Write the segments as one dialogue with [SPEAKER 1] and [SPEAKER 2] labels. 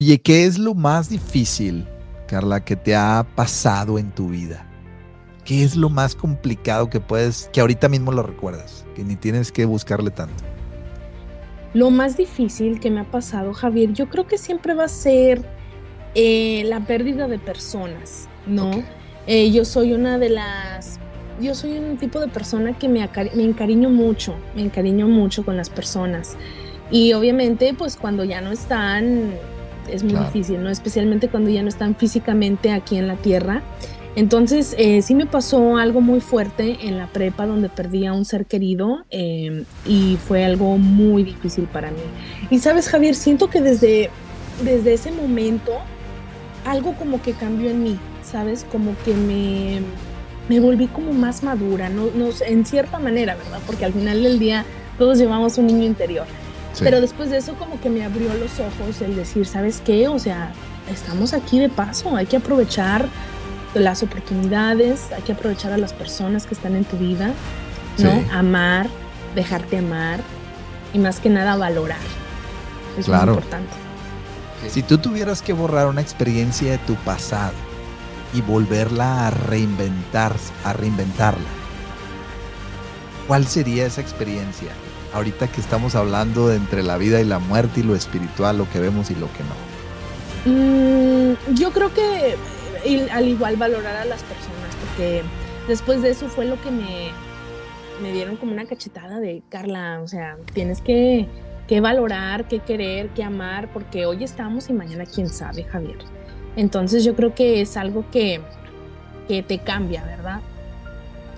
[SPEAKER 1] Oye, ¿qué es lo más difícil, Carla, que te ha pasado en tu vida? ¿Qué es lo más complicado que puedes, que ahorita mismo lo recuerdas, que ni tienes que buscarle tanto?
[SPEAKER 2] Lo más difícil que me ha pasado, Javier, yo creo que siempre va a ser eh, la pérdida de personas, ¿no? Eh, yo soy una de las, yo soy un tipo de persona que me, me encariño mucho, me encariño mucho con las personas. Y obviamente, pues cuando ya no están, es muy difícil, ¿no? Especialmente cuando ya no están físicamente aquí en la tierra. Entonces, eh, sí me pasó algo muy fuerte en la prepa donde perdí a un ser querido em, y fue algo muy difícil para mí. Y sabes, Javier, siento que desde, desde ese momento algo como que cambió en mí, ¿sabes? Como que me, me volví como más madura, no, no, en cierta manera, ¿verdad? Porque al final del día todos llevamos un niño interior. Pero después de eso como que me abrió los ojos el decir, ¿sabes qué? O sea, estamos aquí de paso, hay que aprovechar las oportunidades, hay que aprovechar a las personas que están en tu vida, ¿no? Amar, dejarte amar y más que nada valorar. Es muy importante.
[SPEAKER 1] Si tú tuvieras que borrar una experiencia de tu pasado y volverla a reinventar, a reinventarla, ¿cuál sería esa experiencia? Ahorita que estamos hablando entre la vida y la muerte y lo espiritual, lo que vemos y lo que
[SPEAKER 2] no? Mm, yo creo que al igual valorar a las personas, porque después de eso fue lo que me, me dieron como una cachetada de Carla, o sea, tienes que, que valorar, que querer, que amar, porque hoy estamos y mañana quién sabe, Javier. Entonces yo creo que es algo que, que te cambia, ¿verdad?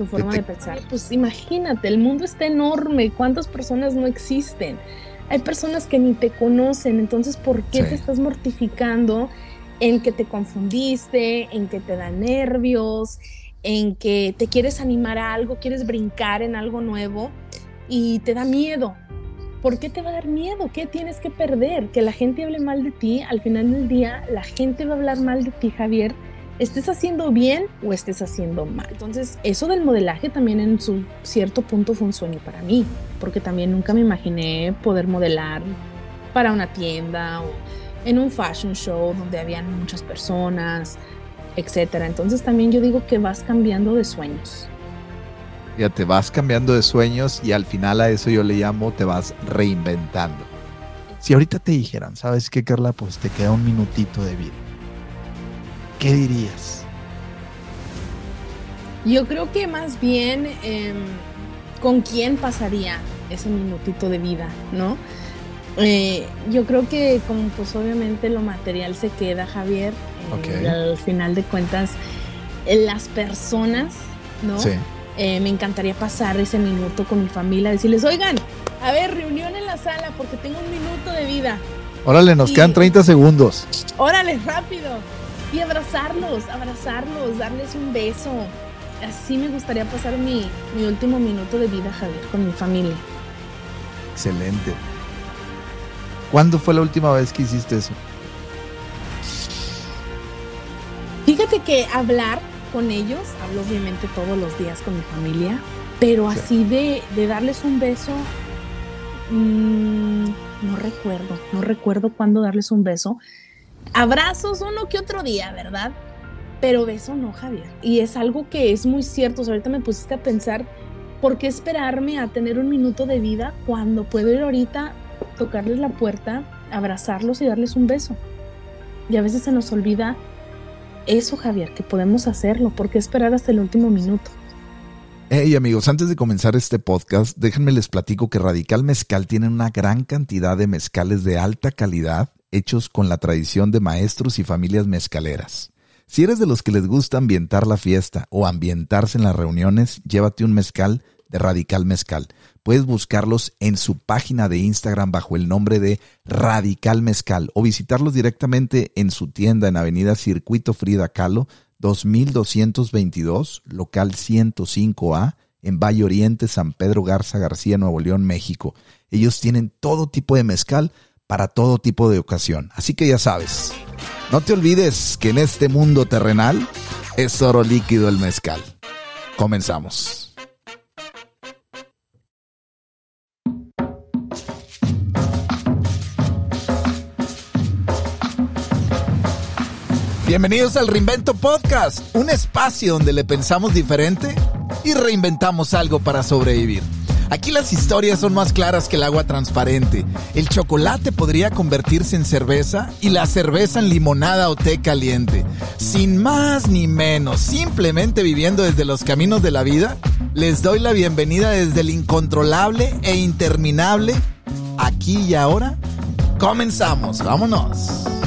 [SPEAKER 2] Tu forma de pensar. Pues imagínate, el mundo está enorme, ¿cuántas personas no existen? Hay personas que ni te conocen, entonces ¿por qué te estás mortificando en que te confundiste, en que te da nervios, en que te quieres animar a algo, quieres brincar en algo nuevo y te da miedo? ¿Por qué te va a dar miedo? ¿Qué tienes que perder? Que la gente hable mal de ti, al final del día la gente va a hablar mal de ti, Javier, estés haciendo bien o estés haciendo mal. Entonces, eso del modelaje también en su cierto punto fue un sueño para mí, porque también nunca me imaginé poder modelar para una tienda o en un fashion show donde habían muchas personas, etcétera. Entonces, también yo digo que vas cambiando de sueños.
[SPEAKER 1] Ya te vas cambiando de sueños y al final a eso yo le llamo te vas reinventando. Si ahorita te dijeran, ¿sabes qué, Carla? Pues te queda un minutito de vida ¿qué dirías?
[SPEAKER 2] Yo creo que más bien em, con quién pasaría ese minutito de vida, ¿no? Eh, yo creo que como pues obviamente lo material se queda, Javier, eh, al final de cuentas, las personas, ¿no? Sí. Eh, me encantaría pasar ese minuto con mi familia, decirles, oigan, a ver, reunión en la sala porque tengo un minuto de vida.
[SPEAKER 1] Órale, nos quedan 30 segundos.
[SPEAKER 2] Órale, rápido y abrazarlos, abrazarlos, darles un beso. Así me gustaría pasar mi, último minuto de vida, Javier, con mi familia.
[SPEAKER 1] Excelente. ¿Cuándo fue la última vez que hiciste eso?
[SPEAKER 2] Fíjate que hablar con ellos, hablo obviamente todos los días con mi familia, pero así de, darles un beso, mm, no recuerdo, no recuerdo cuándo darles un beso. Abrazos uno que otro día, ¿verdad? Pero beso no, Javier. Y es algo que es muy cierto. ahorita me pusiste a pensar, ¿por qué esperarme a tener un minuto de vida cuando puedo ir ahorita, tocarles la puerta, abrazarlos y darles un beso? Y a veces se nos olvida eso, Javier, que podemos hacerlo. ¿Por qué esperar hasta el último minuto?
[SPEAKER 1] Hey amigos, antes de comenzar este podcast, déjenme les platico que Radical Mezcal tiene una gran cantidad de mezcales de alta calidad hechos con la tradición de maestros y familias mezcaleras. Si eres de los que les gusta ambientar la fiesta o ambientarse en las reuniones, llévate un mezcal de Radical Mezcal. Puedes buscarlos en su página de Instagram bajo el nombre de Radical Mezcal o visitarlos directamente en su tienda en Avenida Circuito Frida Kahlo, 2222, local 105A, en Valle Oriente, San Pedro Garza García, Nuevo León, México. Ellos tienen todo tipo de mezcal para todo tipo de ocasión. Así que ya sabes, no te olvides que en este mundo terrenal es oro líquido el mezcal. Comenzamos. Bienvenidos al Reinvento Podcast, un espacio donde le pensamos diferente y reinventamos algo para sobrevivir. Aquí las historias son más claras que el agua transparente. El chocolate podría convertirse en cerveza y la cerveza en limonada o té caliente. Sin más ni menos, simplemente viviendo desde los caminos de la vida, les doy la bienvenida desde el incontrolable e interminable. Aquí y ahora, comenzamos, vámonos.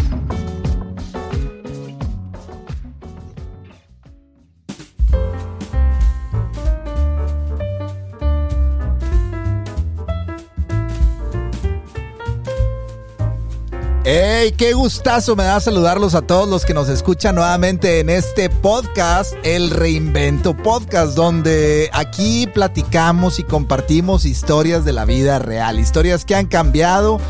[SPEAKER 1] ¡Hey! ¡Qué gustazo me da saludarlos a todos los que nos escuchan nuevamente en este podcast, El Reinvento Podcast, donde aquí platicamos y compartimos historias de la vida real, historias que han cambiado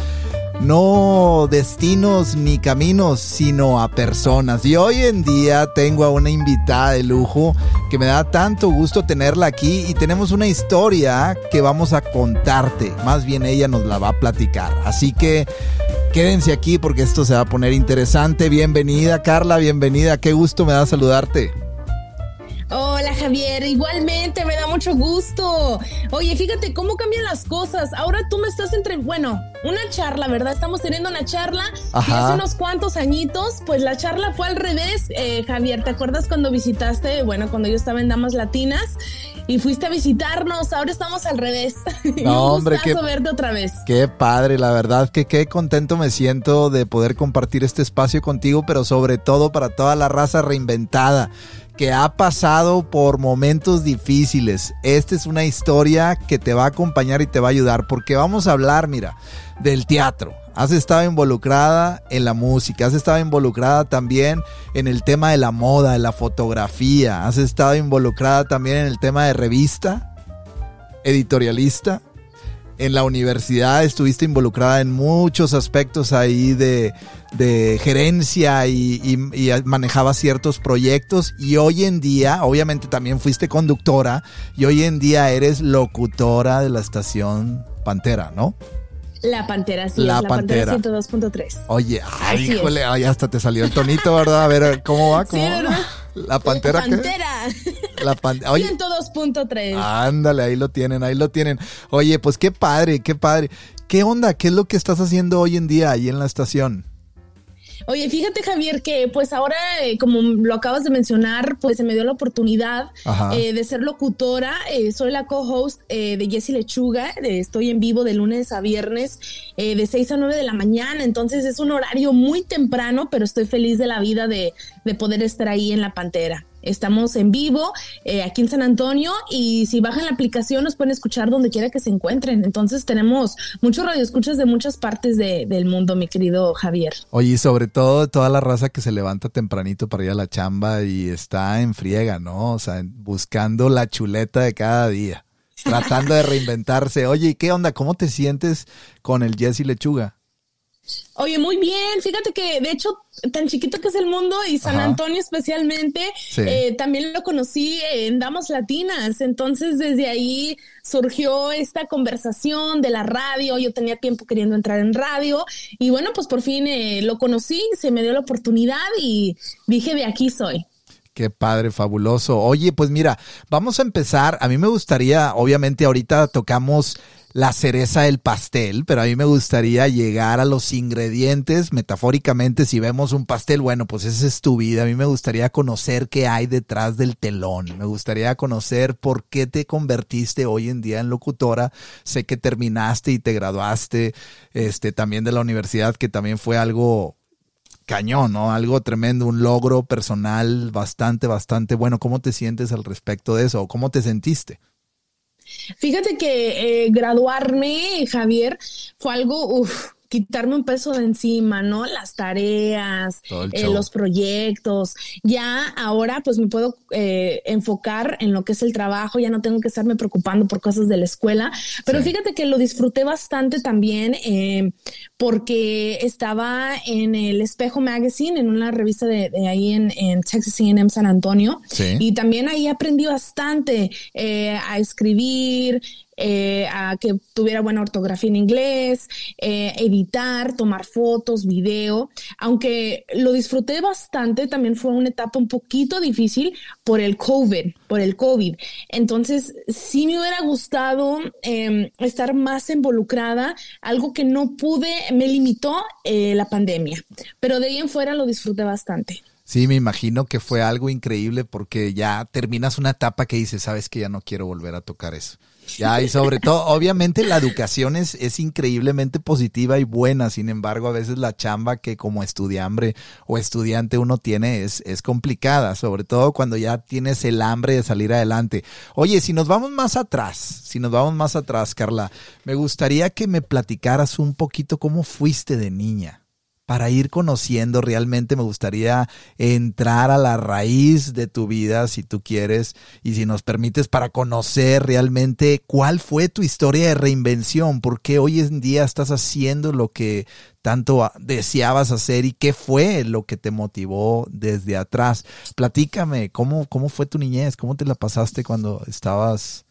[SPEAKER 1] no destinos ni caminos, sino a personas. Y hoy en día tengo a una invitada de lujo que me da tanto gusto tenerla aquí y tenemos una historia que vamos a contarte. Más bien ella nos la va a platicar. Así que quédense aquí porque esto se va a poner interesante. Bienvenida Carla, bienvenida. Qué gusto me da saludarte.
[SPEAKER 2] Javier, igualmente me da mucho gusto. Oye, fíjate cómo cambian las cosas. Ahora tú me estás entre, bueno, una charla, ¿verdad? Estamos teniendo una charla y hace unos cuantos añitos, pues la charla fue al revés. Eh, Javier, ¿te acuerdas cuando visitaste, bueno, cuando yo estaba en Damas Latinas? y fuiste a visitarnos. Ahora estamos al revés.
[SPEAKER 1] No, hombre, qué,
[SPEAKER 2] verte otra vez.
[SPEAKER 1] Qué padre, la verdad que qué contento me siento de poder compartir este espacio contigo, pero sobre todo para toda la raza reinventada que ha pasado por momentos difíciles. Esta es una historia que te va a acompañar y te va a ayudar porque vamos a hablar, mira, del teatro. Has estado involucrada en la música, has estado involucrada también en el tema de la moda, de la fotografía, has estado involucrada también en el tema de revista, editorialista, en la universidad estuviste involucrada en muchos aspectos ahí de, gerencia y, y, manejabas ciertos proyectos y hoy en día, obviamente también fuiste conductora y hoy en día eres locutora de la estación Pantera, ¿no?
[SPEAKER 2] La Pantera, sí, la, Pantera, 102.3.
[SPEAKER 1] Oye, ay, híjole, ay, hasta te salió el tonito, ¿verdad? A ver, ¿cómo va? ¿Cómo va? La Pantera.
[SPEAKER 2] Pantera.
[SPEAKER 1] La Pantera. 102.3. Ándale, ahí lo tienen, ahí lo tienen. Oye, pues qué padre, qué padre. ¿Qué onda? ¿Qué es lo que estás haciendo hoy en día ahí en la estación?
[SPEAKER 2] Oye, fíjate Javier que pues ahora, eh, como lo acabas de mencionar, pues se me dio la oportunidad eh, de ser locutora. Eh, soy la co-host de Jessie Lechuga. estoy en vivo de lunes a viernes de 6 a 9 de la mañana. Entonces es un horario muy temprano, pero estoy feliz de la vida de, de poder estar ahí en la Pantera. Estamos en vivo eh, aquí en San Antonio y si bajan la aplicación nos pueden escuchar donde quiera que se encuentren. Entonces tenemos muchos radioescuchas de muchas partes del mundo, mi querido Javier.
[SPEAKER 1] Oye, y sobre todo toda la raza que se levanta tempranito para ir a la chamba y está en friega, ¿no? O sea, buscando la chuleta de cada día, tratando de reinventarse. Oye, ¿y qué onda? ¿Cómo te sientes con el Jesse Lechuga?
[SPEAKER 2] Oye, muy bien. Fíjate que, de hecho, tan chiquito que es el mundo y San Antonio especialmente, eh, también lo conocí en Damas Latinas. Entonces, desde ahí surgió esta conversación de la radio. Yo tenía tiempo queriendo entrar en radio y bueno, pues por fin eh, lo conocí, se me dio la oportunidad y dije, de aquí soy.
[SPEAKER 1] Qué padre, fabuloso. Oye, pues mira, vamos a empezar. A mí me gustaría, obviamente ahorita tocamos la cereza del pastel, pero a mí me gustaría llegar a los ingredientes, metafóricamente, si vemos un pastel, bueno, pues esa es tu vida. A mí me gustaría conocer qué hay detrás del telón. Me gustaría conocer por qué te convertiste hoy en día en locutora. Sé que terminaste y te graduaste este, también de la universidad, que también fue algo cañón, ¿no? Algo tremendo, un logro personal bastante, bastante bueno. ¿Cómo te sientes al respecto de eso? ¿Cómo te sentiste?
[SPEAKER 2] Fíjate que eh, graduarme, Javier, fue algo, quitarme un peso de encima, ¿no? Las tareas, eh, los proyectos. Ya ahora pues me puedo eh, enfocar en lo que es el trabajo, ya no tengo que estarme preocupando por cosas de la escuela, pero fíjate que lo disfruté bastante también eh, porque estaba en el Espejo Magazine, en una revista de, ahí en, en Texas A&M San Antonio, y también ahí aprendí bastante a escribir, eh, a que tuviera buena ortografía en inglés, eh, editar, tomar fotos, video. Aunque lo disfruté bastante, también fue una etapa un poquito difícil por el COVID, por el COVID. Entonces, sí me hubiera gustado em, estar más involucrada, algo que no pude, me limitó eh, la pandemia, pero de ahí en fuera lo disfruté bastante.
[SPEAKER 1] Sí, me imagino que fue algo increíble porque ya terminas una etapa que dices, sabes que ya no quiero volver a tocar eso. Ya, y sobre todo, obviamente la educación es, es increíblemente positiva y buena, sin embargo, a veces la chamba que como estudiante o estudiante uno tiene es, es complicada, sobre todo cuando ya tienes el hambre de salir adelante. Oye, si nos vamos más atrás, si nos vamos más atrás, Carla, me gustaría que me platicaras un poquito cómo fuiste de niña para ir conociendo realmente me gustaría entrar a la raíz de tu vida si tú quieres y si nos permites para conocer realmente cuál fue tu historia de reinvención, por qué hoy en día estás haciendo lo que tanto deseabas hacer y qué fue lo que te motivó desde atrás. Platícame, ¿cómo, cómo fue tu niñez? ¿Cómo te la pasaste cuando estabas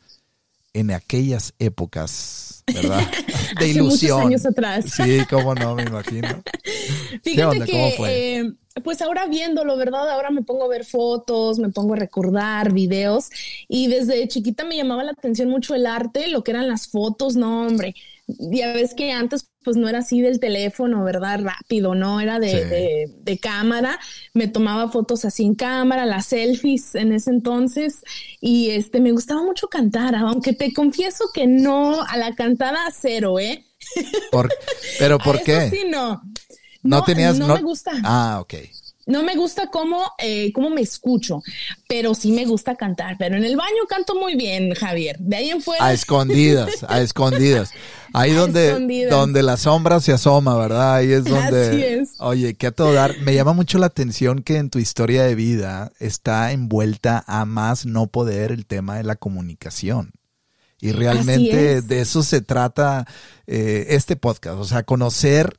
[SPEAKER 1] en aquellas épocas, ¿verdad?
[SPEAKER 2] De ilusión. Muchos años atrás.
[SPEAKER 1] Sí, cómo no, me imagino.
[SPEAKER 2] Fíjate que, eh, pues ahora viéndolo, ¿verdad? Ahora me pongo a ver fotos, me pongo a recordar videos y desde chiquita me llamaba la atención mucho el arte, lo que eran las fotos, no, hombre ya ves que antes pues no era así del teléfono, ¿verdad? Rápido, no era de, de, cámara. Me tomaba fotos así en cámara, las selfies en ese entonces y este me gustaba mucho cantar, aunque te confieso que no a la cantada cero, ¿eh?
[SPEAKER 1] pero ¿por qué?
[SPEAKER 2] Sí, no.
[SPEAKER 1] No, tenías
[SPEAKER 2] no, me gusta.
[SPEAKER 1] Ah, ok.
[SPEAKER 2] No me gusta cómo, eh, cómo me escucho, pero sí me gusta cantar. Pero en el baño canto muy bien, Javier. De ahí en fuera.
[SPEAKER 1] A escondidas, a escondidas. Ahí donde, donde la sombra se asoma, ¿verdad? Ahí es donde.
[SPEAKER 2] Así es.
[SPEAKER 1] Oye, que a todo dar. Me llama mucho la atención que en tu historia de vida está envuelta a más no poder el tema de la comunicación. Y realmente de eso se trata eh, este podcast. O sea, conocer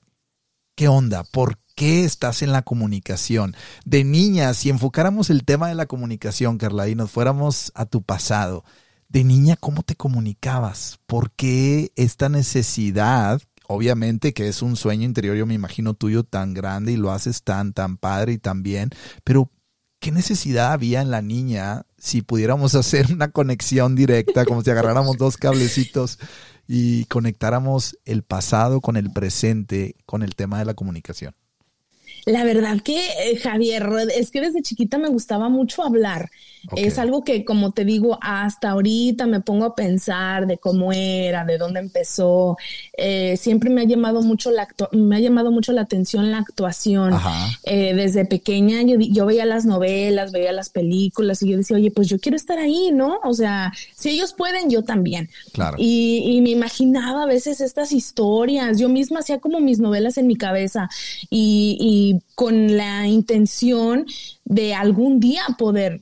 [SPEAKER 1] qué onda, por qué estás en la comunicación? De niña, si enfocáramos el tema de la comunicación, Carla, y nos fuéramos a tu pasado, de niña, ¿cómo te comunicabas? ¿Por qué esta necesidad? Obviamente que es un sueño interior, yo me imagino tuyo tan grande y lo haces tan, tan padre y tan bien, pero ¿qué necesidad había en la niña si pudiéramos hacer una conexión directa, como si agarráramos dos cablecitos y conectáramos el pasado con el presente con el tema de la comunicación?
[SPEAKER 2] La verdad que, eh, Javier, es que desde chiquita me gustaba mucho hablar. Es algo que, como te digo, hasta ahorita me pongo a pensar de cómo era, de dónde empezó. Eh, siempre me ha llamado mucho la me ha llamado mucho la atención la actuación. Eh, desde pequeña yo, yo veía las novelas, veía las películas y yo decía, oye, pues yo quiero estar ahí, ¿no? O sea, si ellos pueden, yo también.
[SPEAKER 1] Claro.
[SPEAKER 2] Y, y me imaginaba a veces estas historias. Yo misma hacía como mis novelas en mi cabeza y, y con la intención de algún día poder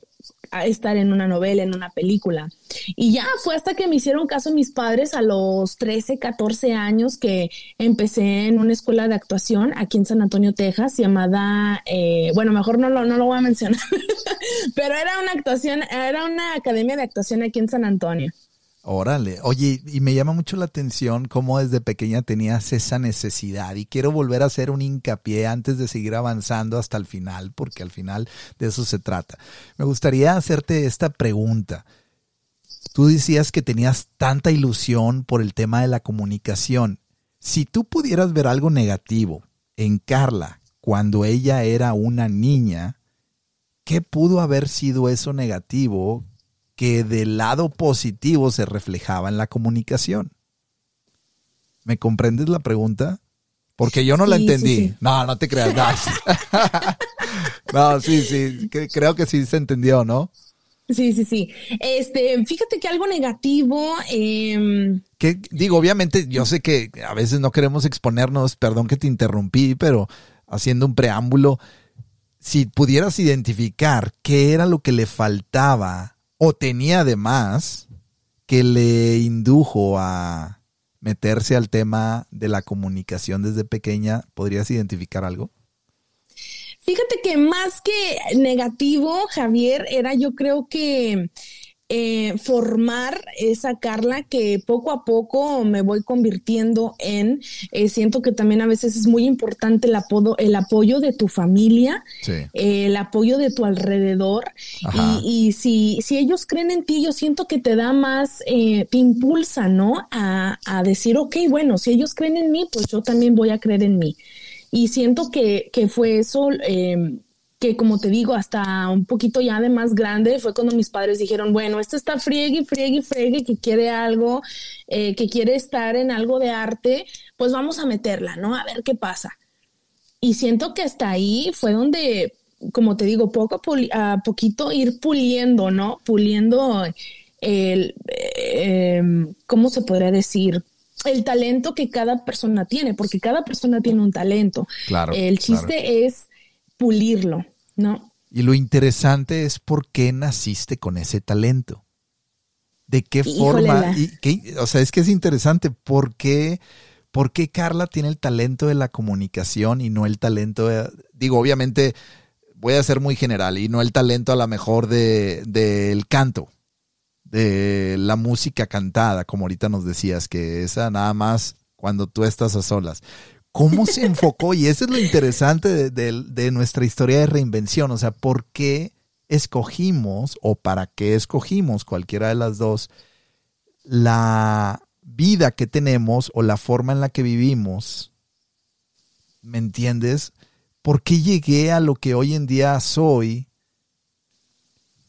[SPEAKER 2] estar en una novela, en una película. Y ya fue hasta que me hicieron caso mis padres a los 13, 14 años que empecé en una escuela de actuación aquí en San Antonio, Texas, llamada, eh, bueno, mejor no lo, no lo voy a mencionar, pero era una actuación, era una academia de actuación aquí en San Antonio.
[SPEAKER 1] Órale, oye, y me llama mucho la atención cómo desde pequeña tenías esa necesidad y quiero volver a hacer un hincapié antes de seguir avanzando hasta el final, porque al final de eso se trata. Me gustaría hacerte esta pregunta. Tú decías que tenías tanta ilusión por el tema de la comunicación. Si tú pudieras ver algo negativo en Carla cuando ella era una niña, ¿qué pudo haber sido eso negativo que del lado positivo se reflejaba en la comunicación. ¿Me comprendes la pregunta? Porque yo no la entendí. No, no te creas. No. sí, sí, creo que sí se entendió, ¿no?
[SPEAKER 2] Sí, sí, sí. Este, fíjate que algo negativo. Eh...
[SPEAKER 1] Que digo, obviamente, yo sé que a veces no queremos exponernos, perdón que te interrumpí, pero haciendo un preámbulo, si pudieras identificar qué era lo que le faltaba o tenía además que le indujo a meterse al tema de la comunicación desde pequeña, ¿podrías identificar algo?
[SPEAKER 2] Fíjate que más que negativo, Javier, era yo creo que eh, formar esa Carla que poco a poco me voy convirtiendo en. Eh, siento que también a veces es muy importante el, apodo, el apoyo de tu familia, el apoyo de tu alrededor. Y, y, si, si ellos creen en ti, yo siento que te da más, te impulsa, ¿no? A, a decir, ok, bueno, si ellos creen en mí, pues yo también voy a creer en mí. Y siento que, que fue eso, eh, que como te digo, hasta un poquito ya de más grande, fue cuando mis padres dijeron, bueno, este está friegue, friegue, friegue, que quiere algo, eh, que quiere estar en algo de arte, pues vamos a meterla, ¿no? A ver qué pasa. Y siento que hasta ahí fue donde, como te digo, poco a, poquito ir puliendo, ¿no? Puliendo el, eh, ¿cómo se podría decir? el talento que cada persona tiene, porque cada persona tiene un talento.
[SPEAKER 1] Claro.
[SPEAKER 2] El chiste es pulirlo, ¿no?
[SPEAKER 1] Y lo interesante es por qué naciste con ese talento. ¿De qué forma? Y o sea, es que es interesante. ¿Por qué, ¿Por qué Carla tiene el talento de la comunicación y no el talento de, Digo, obviamente voy a ser muy general y no el talento a lo mejor del de, canto de la música cantada, como ahorita nos decías, que esa nada más cuando tú estás a solas. ¿Cómo se enfocó? Y eso es lo interesante de, nuestra historia de reinvención. O sea, ¿por qué escogimos o para qué escogimos cualquiera de las dos la vida que tenemos o la forma en la que vivimos? ¿Me entiendes? ¿Por qué llegué a lo que hoy en día soy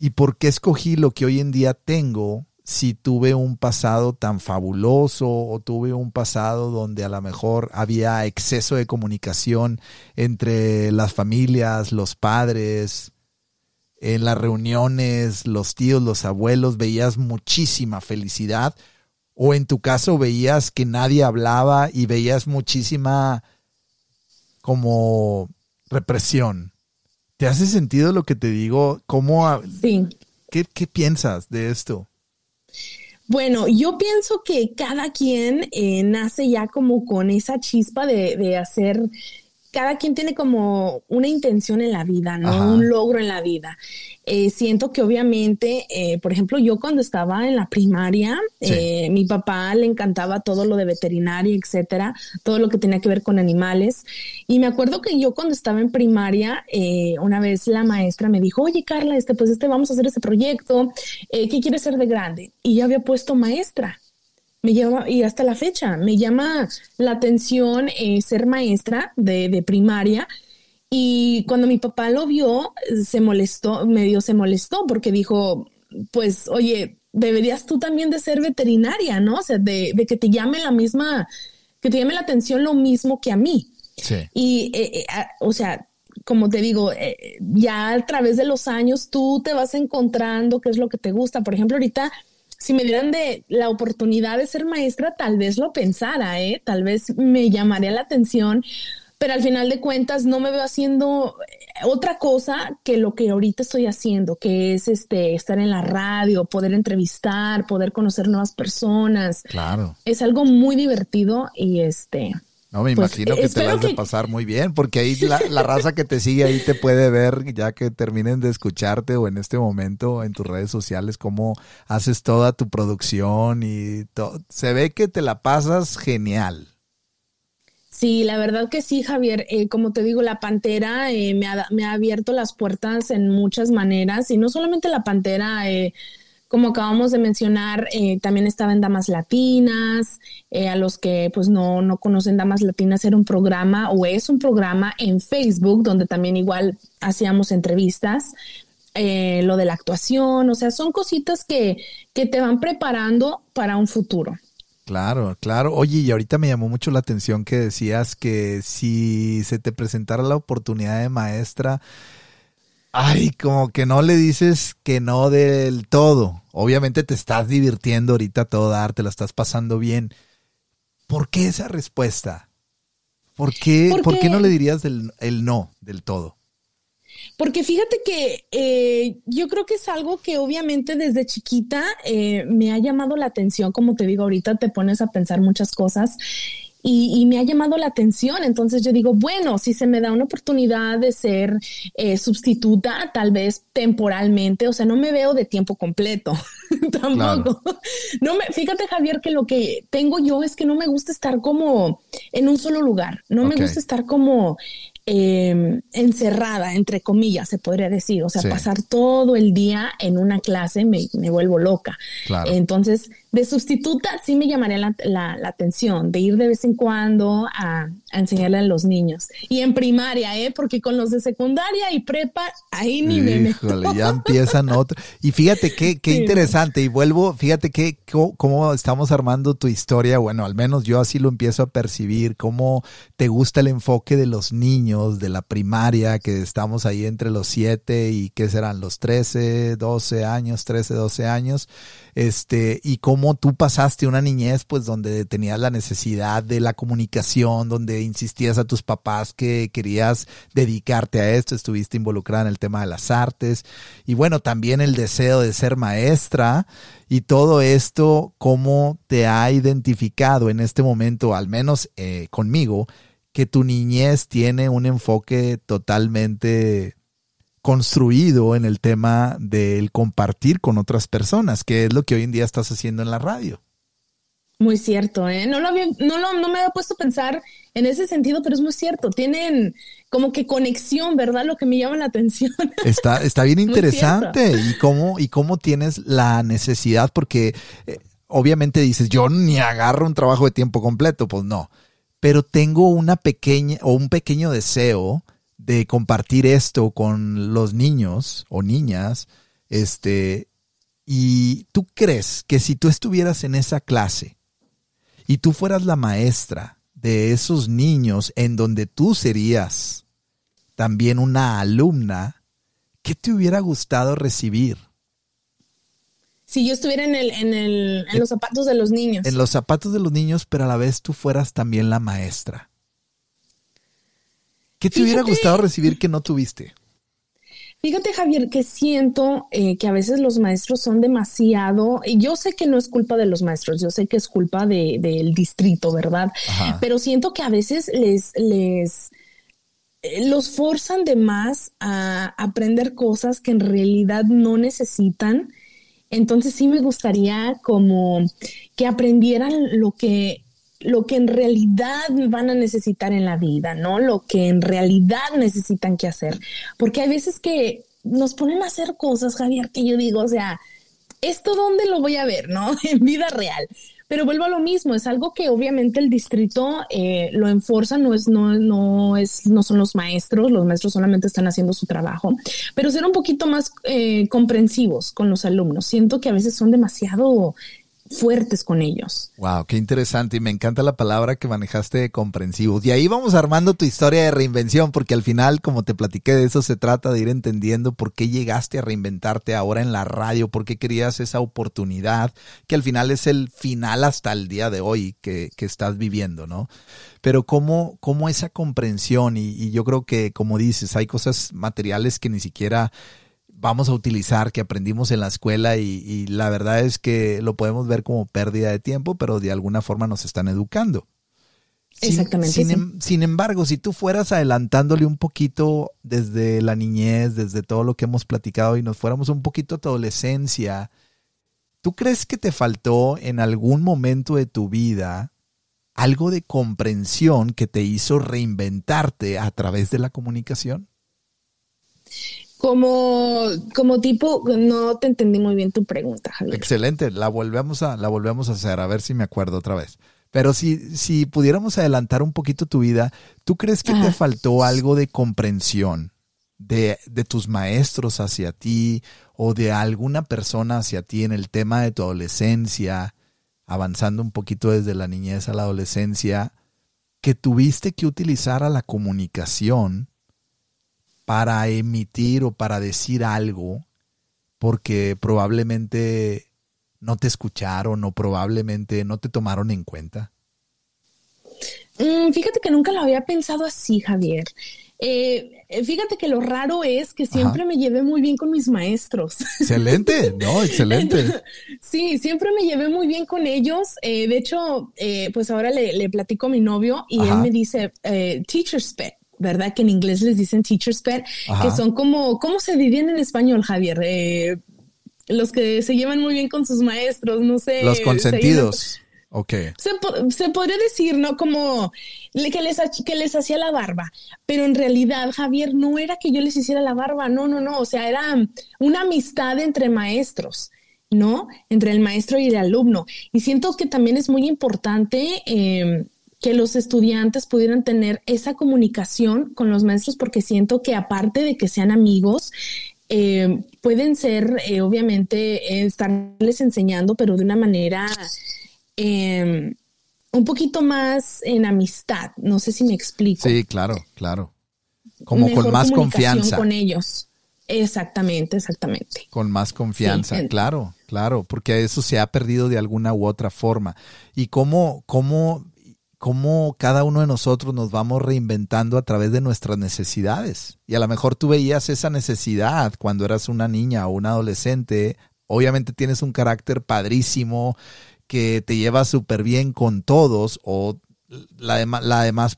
[SPEAKER 1] ¿Y por qué escogí lo que hoy en día tengo si tuve un pasado tan fabuloso o tuve un pasado donde a lo mejor había exceso de comunicación entre las familias, los padres, en las reuniones, los tíos, los abuelos, veías muchísima felicidad o en tu caso veías que nadie hablaba y veías muchísima como represión. ¿Te hace sentido lo que te digo? ¿Cómo,
[SPEAKER 2] sí.
[SPEAKER 1] ¿qué, ¿Qué piensas de esto?
[SPEAKER 2] Bueno, yo pienso que cada quien eh, nace ya como con esa chispa de, de, hacer cada quien tiene como una intención en la vida, ¿no? Un logro en la vida. Eh, siento que obviamente, eh, por ejemplo, yo cuando estaba en la primaria, eh, mi papá le encantaba todo lo de veterinaria, etcétera, todo lo que tenía que ver con animales. Y me acuerdo que yo cuando estaba en primaria, una vez la maestra me dijo, oye Carla, este, pues este, vamos a hacer este proyecto, ¿qué quieres ser de grande? Y yo había puesto maestra me llama, y hasta la fecha, me llama la atención eh, ser maestra de, primaria. Y cuando mi papá lo vio, se molestó, medio se molestó porque dijo, pues, oye, deberías tú también de ser veterinaria, ¿no? O sea, de, que te llame la misma, que te llame la atención lo mismo que a mí.
[SPEAKER 1] Sí.
[SPEAKER 2] Y, eh, eh, o sea, como te digo, ya a través de los años tú te vas encontrando qué es lo que te gusta. Por ejemplo, ahorita si me dieran de la oportunidad de ser maestra, tal vez lo pensara, ¿eh? Tal vez me llamaría la atención, pero al final de cuentas no me veo haciendo eh, otra cosa que lo que ahorita estoy haciendo, que es este estar en la radio, poder entrevistar, poder conocer nuevas personas.
[SPEAKER 1] Claro.
[SPEAKER 2] Es algo muy divertido y este
[SPEAKER 1] no, me pues, imagino que te vas a pasar muy bien, porque ahí la, raza que te sigue ahí te puede ver ya que terminen de escucharte o en este momento en tus redes sociales cómo haces toda tu producción y todo. Se ve que te la pasas genial.
[SPEAKER 2] Sí, la verdad que sí, Javier. Eh, como te digo, la Pantera eh, me, ha, me, ha, abierto las puertas en muchas maneras y no solamente la Pantera. Eh, como acabamos de mencionar, eh, también estaba en Damas Latinas. Eh, a los que pues no, no conocen Damas Latinas, era un programa o es un programa en Facebook donde también igual hacíamos entrevistas. Eh, lo de la actuación, o sea, son cositas que, que te van preparando para un futuro.
[SPEAKER 1] Claro, claro. Oye, y ahorita me llamó mucho la atención que decías que si se te presentara la oportunidad de maestra, ay, como que no le dices que no del todo. Obviamente te estás divirtiendo ahorita todo dar, te la estás pasando bien. ¿Por qué esa respuesta? ¿Por qué, ¿por qué no le dirías el no del todo?
[SPEAKER 2] Porque fíjate que eh, yo creo que es algo que obviamente desde chiquita eh, me ha llamado la atención, como te digo ahorita, te pones a pensar muchas cosas y, me ha llamado la atención. Entonces yo digo, bueno, si se me da una oportunidad de ser eh, sustituta, tal vez temporalmente, o sea, no me veo de tiempo completo tampoco. No me, fíjate, Javier, que lo que tengo yo es que no me gusta estar como en un solo lugar. No me gusta estar como Em, encerrada, entre comillas, se podría decir. O sea, pasar todo el día en una clase me, me vuelvo loca. Entonces, de sustituta sí me llamaría la, la, atención, de ir de vez en cuando a, a, enseñarle a los niños. Y en primaria, ¿eh? Porque con los de secundaria y prepa, ahí ni me meto.
[SPEAKER 1] ya empiezan otro. Y fíjate qué, qué interesante. Y vuelvo, fíjate que cómo, estamos armando tu historia. Bueno, al menos yo así lo empiezo a percibir, cómo te gusta el enfoque de los niños, de la primaria, que estamos ahí entre los siete y qué serán los 13, 12 años, 13, 12 años este, y cómo tú pasaste una niñez, pues, donde tenías la necesidad de la comunicación, donde insistías a tus papás que querías dedicarte a esto, estuviste involucrada en el tema de las artes, y bueno, también el deseo de ser maestra, y todo esto, cómo te ha identificado en este momento, al menos eh, conmigo, que tu niñez tiene un enfoque totalmente construido en el tema del compartir con otras personas, que es lo que hoy en día estás haciendo en la radio.
[SPEAKER 2] Muy cierto, ¿eh? No, lo había, no, lo, no me había puesto a pensar en ese sentido, pero es muy cierto. Tienen como que conexión, ¿verdad? Lo que me llama la atención.
[SPEAKER 1] Está, está bien interesante. ¿Y cómo, y cómo tienes la necesidad, porque eh, obviamente dices, yo ni agarro un trabajo de tiempo completo, pues no. Pero tengo una pequeña o un pequeño deseo de compartir esto con los niños o niñas, este, y tú crees que si tú estuvieras en esa clase y tú fueras la maestra de esos niños en donde tú serías también una alumna, ¿qué te hubiera gustado recibir?
[SPEAKER 2] Si yo estuviera en, el, en, el, en los zapatos de los niños.
[SPEAKER 1] En los zapatos de los niños, pero a la vez tú fueras también la maestra. ¿Qué te hubiera gustado recibir que no tuviste?
[SPEAKER 2] Fíjate, Javier, que siento eh, que a veces los maestros son demasiado. Yo sé que no es culpa de los maestros, yo sé que es culpa del distrito, ¿verdad? Pero siento que a veces les, les eh, los forzan de más a aprender cosas que en realidad no necesitan. Entonces sí me gustaría como que aprendieran lo que lo que en realidad van a necesitar en la vida, ¿no? Lo que en realidad necesitan que hacer. Porque hay veces que nos ponen a hacer cosas, Javier, que yo digo, o sea, ¿esto dónde lo voy a ver, no? En vida real. Pero vuelvo a lo mismo, es algo que obviamente el distrito eh, lo enforza, no es, no, no es, no son los maestros, los maestros solamente están haciendo su trabajo, pero ser un poquito más eh, comprensivos con los alumnos. Siento que a veces son demasiado fuertes con ellos.
[SPEAKER 1] Wow, qué interesante y me encanta la palabra que manejaste de comprensivos. Y ahí vamos armando tu historia de reinvención, porque al final, como te platiqué, de eso se trata, de ir entendiendo por qué llegaste a reinventarte ahora en la radio, por qué querías esa oportunidad, que al final es el final hasta el día de hoy que, que estás viviendo, ¿no? Pero cómo, cómo esa comprensión, y, y yo creo que, como dices, hay cosas materiales que ni siquiera vamos a utilizar, que aprendimos en la escuela y, la verdad es que lo podemos ver como pérdida de tiempo, pero de alguna forma nos están educando.
[SPEAKER 2] Exactamente.
[SPEAKER 1] Sin, em, sin, embargo, si tú fueras adelantándole un poquito desde la niñez, desde todo lo que hemos platicado y nos fuéramos un poquito a tu adolescencia, ¿tú crees que te faltó en algún momento de tu vida algo de comprensión que te hizo reinventarte a través de la comunicación?
[SPEAKER 2] Como, como tipo, no te entendí muy bien tu pregunta, Javier.
[SPEAKER 1] Excelente, la volvemos a, la volvemos a hacer, a ver si me acuerdo otra vez. Pero si, si pudiéramos adelantar un poquito tu vida, ¿tú crees que te faltó algo de comprensión de, de tus maestros hacia ti o de alguna persona hacia ti en el tema de tu adolescencia, avanzando un poquito desde la niñez a la adolescencia, que tuviste que utilizar a la comunicación para emitir o para decir algo porque probablemente no te escucharon o probablemente no te tomaron en cuenta?
[SPEAKER 2] Mm, fíjate que nunca lo había pensado así, Javier. Eh, fíjate que lo raro es que siempre me llevé muy bien con mis maestros.
[SPEAKER 1] Excelente, no, excelente.
[SPEAKER 2] sí, siempre me llevé muy bien con ellos. Eh, de hecho, pues ahora le, platico a mi novio y él me dice, teacher's pet. ¿Verdad? Que en inglés les dicen teacher's pet, que son como, ¿cómo se dirían en español, Javier? Eh, los que se llevan muy bien con sus maestros, no sé.
[SPEAKER 1] Los consentidos. Ok.
[SPEAKER 2] Se, podría decir, ¿no? Como que les, que les hacía la barba, pero en realidad, Javier, no era que yo les hiciera la barba, no, no, no, o sea, era una amistad entre maestros. ¿no? Entre el maestro y el alumno. Y siento que también es muy importante eh, que los estudiantes pudieran tener esa comunicación con los maestros, porque siento que aparte de que sean amigos, eh, pueden ser, eh, obviamente, eh, estarles enseñando, pero de una manera em, un poquito más en amistad. No sé si me explico.
[SPEAKER 1] Sí, claro, claro. Como con más confianza.
[SPEAKER 2] Con ellos. Exactamente, exactamente.
[SPEAKER 1] Con más confianza, claro, claro, porque eso se ha perdido de alguna u otra forma. ¿Y cómo, cómo cómo cada uno de nosotros nos vamos reinventando a través de nuestras necesidades. Y a lo mejor tú veías esa necesidad cuando eras una niña o un adolescente. Obviamente tienes un carácter padrísimo que te lleva súper bien con todos la,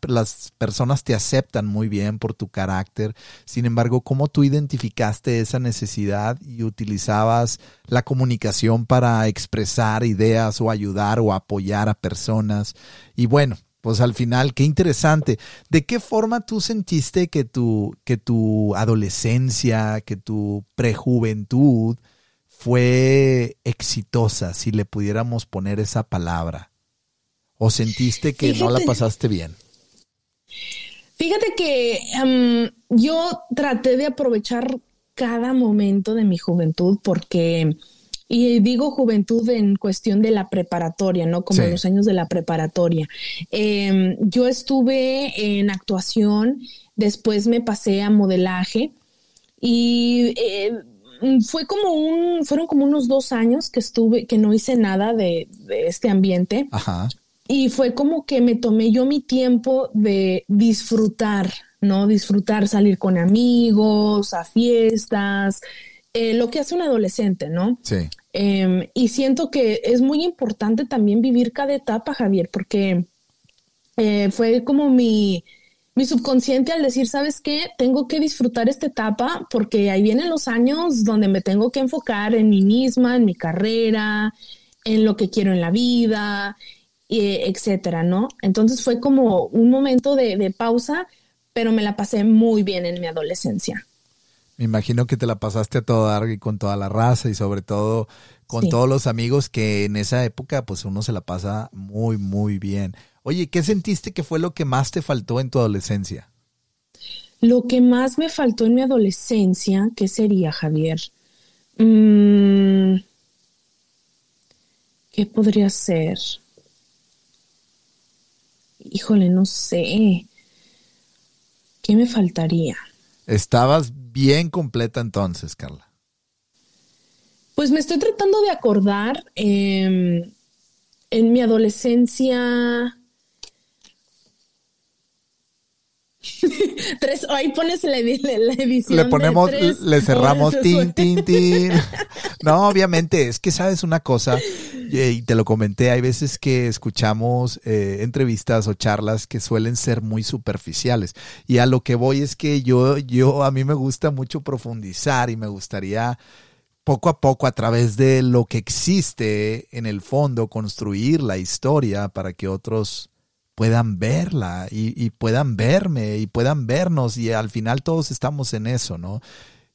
[SPEAKER 1] las personas te aceptan muy bien por tu carácter. Sin embargo, ¿cómo tú identificaste esa necesidad y utilizabas la comunicación para expresar ideas o ayudar o apoyar a personas? Y bueno, pues al final, qué interesante. ¿De qué forma tú sentiste que tu, que tu adolescencia, que tu prejuventud fue exitosa, si le pudiéramos poner esa palabra? ¿O sentiste que no la pasaste bien?
[SPEAKER 2] Fíjate que em, yo traté de aprovechar cada momento de mi juventud porque, y digo juventud en cuestión de la preparatoria, ¿no? Como los años de la preparatoria. Em, yo estuve en actuación, después me pasé a modelaje y eh, fue como un, fueron como unos dos años que estuve, que no hice nada de, de este ambiente. Ajá y fue como que me tomé yo mi tiempo de disfrutar, ¿no? Disfrutar, salir con amigos, a fiestas, eh, lo que hace un adolescente, ¿no?
[SPEAKER 1] Sí.
[SPEAKER 2] Em, y siento que es muy importante también vivir cada etapa, Javier, porque eh, fue como mi, mi subconsciente al decir, ¿sabes qué? Tengo que disfrutar esta etapa porque ahí vienen los años donde me tengo que enfocar en mí misma, en mi carrera, en lo que quiero en la vida etcétera, ¿no? Entonces fue como un momento de, pausa, pero me la pasé muy bien en mi adolescencia.
[SPEAKER 1] Me imagino que te la pasaste a todo dar y con toda la raza y sobre todo con todos los amigos que en esa época pues uno se la pasa muy, muy bien. Oye, ¿qué sentiste que fue lo que más te faltó en tu adolescencia?
[SPEAKER 2] Lo que más me faltó en mi adolescencia, ¿qué sería, Javier? Mm, ¿Qué podría ser? Híjole, no sé. ¿Qué me faltaría?
[SPEAKER 1] Estabas bien completa entonces, Carla.
[SPEAKER 2] Pues me estoy tratando de acordar. Em, en mi adolescencia. tres, ahí pones la, edición.
[SPEAKER 1] Le ponemos, le cerramos tin, tin, tin. No, obviamente, es que sabes una cosa, y te lo comenté, hay veces que escuchamos eh, entrevistas o charlas que suelen ser muy superficiales. Y a lo que voy es que yo, yo, a mí me gusta mucho profundizar y me gustaría poco a poco a través de lo que existe en el fondo construir la historia para que otros puedan verla y, puedan verme y puedan vernos y al final todos estamos en eso, ¿no?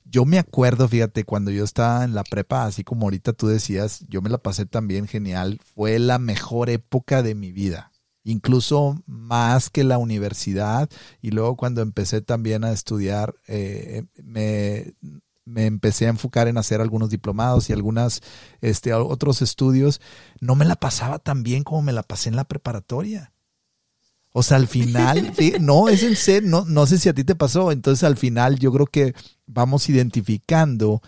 [SPEAKER 1] Yo me acuerdo, fíjate, cuando yo estaba en la prepa, así como ahorita tú decías, yo me la pasé también genial, fue la mejor época de mi vida, incluso más que la universidad y luego cuando empecé también a estudiar, eh, me, me empecé a enfocar en hacer algunos diplomados y algunos este, otros estudios, no me la pasaba tan bien como me la pasé en la preparatoria. O sea, al final, no, es en serio, no, no sé si a ti te pasó. Entonces, al final, yo creo que vamos identificando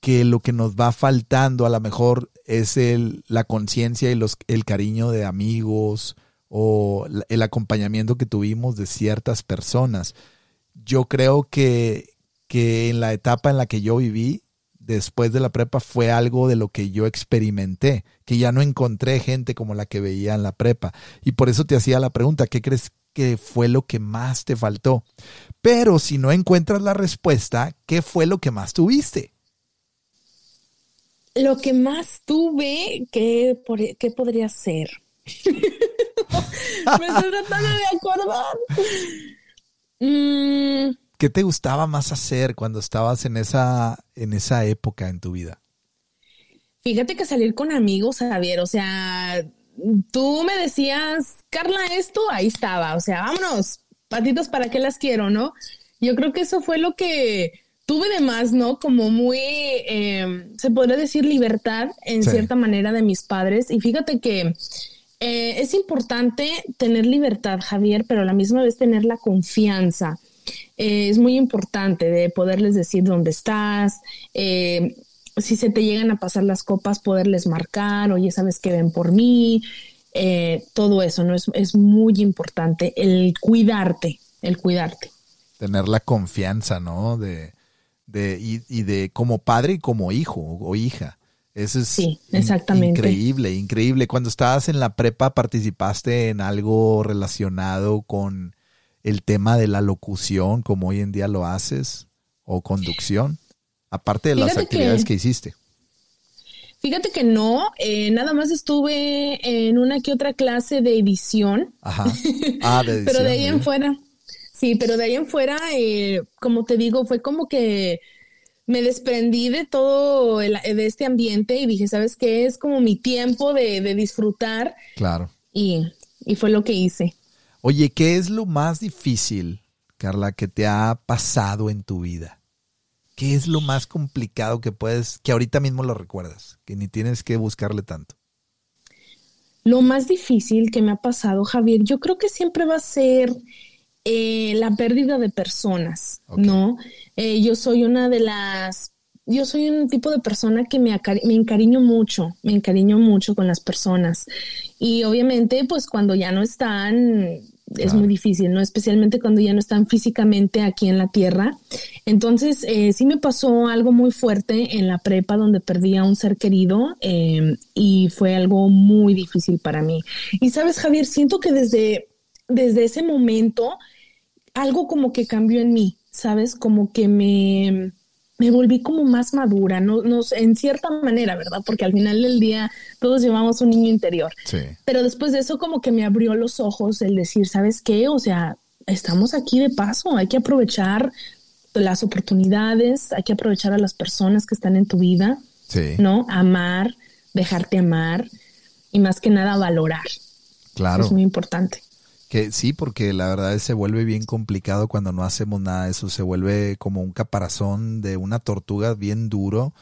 [SPEAKER 1] que lo que nos va faltando a lo mejor es el, la conciencia y los, el cariño de amigos o el acompañamiento que tuvimos de ciertas personas. yo creo que, que en la etapa en la que yo viví, después de la prepa, fue algo de lo que yo experimenté, que ya no encontré gente como la que veía en la prepa. Y por eso te hacía la pregunta, ¿qué crees que fue lo que más te faltó? Pero si no encuentras la respuesta, ¿qué fue lo que más tuviste?
[SPEAKER 2] Lo que más tuve, ¿qué, qué podría ser? Me estoy tratando de acordar.
[SPEAKER 1] Mm. ¿Qué te gustaba más hacer cuando estabas en esa, en esa época en tu vida?
[SPEAKER 2] Fíjate que salir con amigos, Javier, o sea, tú me decías, Carla, esto, ahí estaba, o sea, vámonos, patitos, ¿para qué las quiero, no? Yo creo que eso fue lo que tuve de más, ¿no? Como muy, em, se podría decir, libertad en cierta manera de mis padres. Y fíjate que eh, es importante tener libertad, Javier, pero a la misma vez tener la confianza. Eh, es muy importante de poderles decir dónde estás, eh, si se te llegan a pasar las copas, poderles marcar, oye, sabes que ven por mí, todo eso, ¿no? Es, es muy importante el cuidarte, el cuidarte.
[SPEAKER 1] Tener la confianza, ¿no? De, de, y, y de como padre y como hijo o hija. Eso es
[SPEAKER 2] sí, exactamente.
[SPEAKER 1] increíble, increíble. Cuando estabas en la prepa, ¿participaste en algo relacionado con el tema de la locución, como hoy en día lo haces, o conducción? Aparte de las actividades que, hiciste.
[SPEAKER 2] Fíjate que no, eh, nada más estuve en una que otra clase de edición.
[SPEAKER 1] Ajá. Ah, de edición.
[SPEAKER 2] pero de ahí en fuera, sí, pero de ahí en fuera, eh, como te digo, fue como que me desprendí de todo de este ambiente y dije, ¿sabes qué? Es como mi tiempo de, disfrutar.
[SPEAKER 1] Claro.
[SPEAKER 2] Y, y, fue lo que hice.
[SPEAKER 1] Oye, ¿qué es lo más difícil, Carla, que te ha pasado en tu vida? ¿Qué es lo más complicado que puedes, que ahorita mismo lo recuerdas, que ni tienes que buscarle tanto?
[SPEAKER 2] Lo más difícil que me ha pasado, Javier, yo creo que siempre va a ser eh, la pérdida de personas, ¿no? Eh, yo soy una de las, yo soy un tipo de persona que me, me encariño mucho, me encariño mucho con las personas. Y obviamente, pues cuando ya no están, es muy difícil, ¿no? Especialmente cuando ya no están físicamente aquí en la tierra. Entonces, eh, sí me pasó algo muy fuerte en la prepa donde perdí a un ser querido y fue algo muy difícil para mí. Y sabes, Javier, siento que desde, desde ese momento algo como que cambió en mí, ¿sabes? Como que me, me volví como más madura, no, no, en cierta manera, ¿verdad? Porque al final del día todos llevamos un niño interior.
[SPEAKER 1] Sí.
[SPEAKER 2] Pero después de eso como que me abrió los ojos el decir, ¿sabes qué? O sea, estamos aquí de paso, hay que aprovechar las oportunidades, hay que aprovechar a las personas que están en tu vida,
[SPEAKER 1] sí.
[SPEAKER 2] ¿no? Amar, dejarte amar y más que nada valorar.
[SPEAKER 1] Claro.
[SPEAKER 2] Es muy importante.
[SPEAKER 1] Que sí, porque la verdad se vuelve bien complicado cuando no hacemos nada de eso, se vuelve como un caparazón de una tortuga bien duro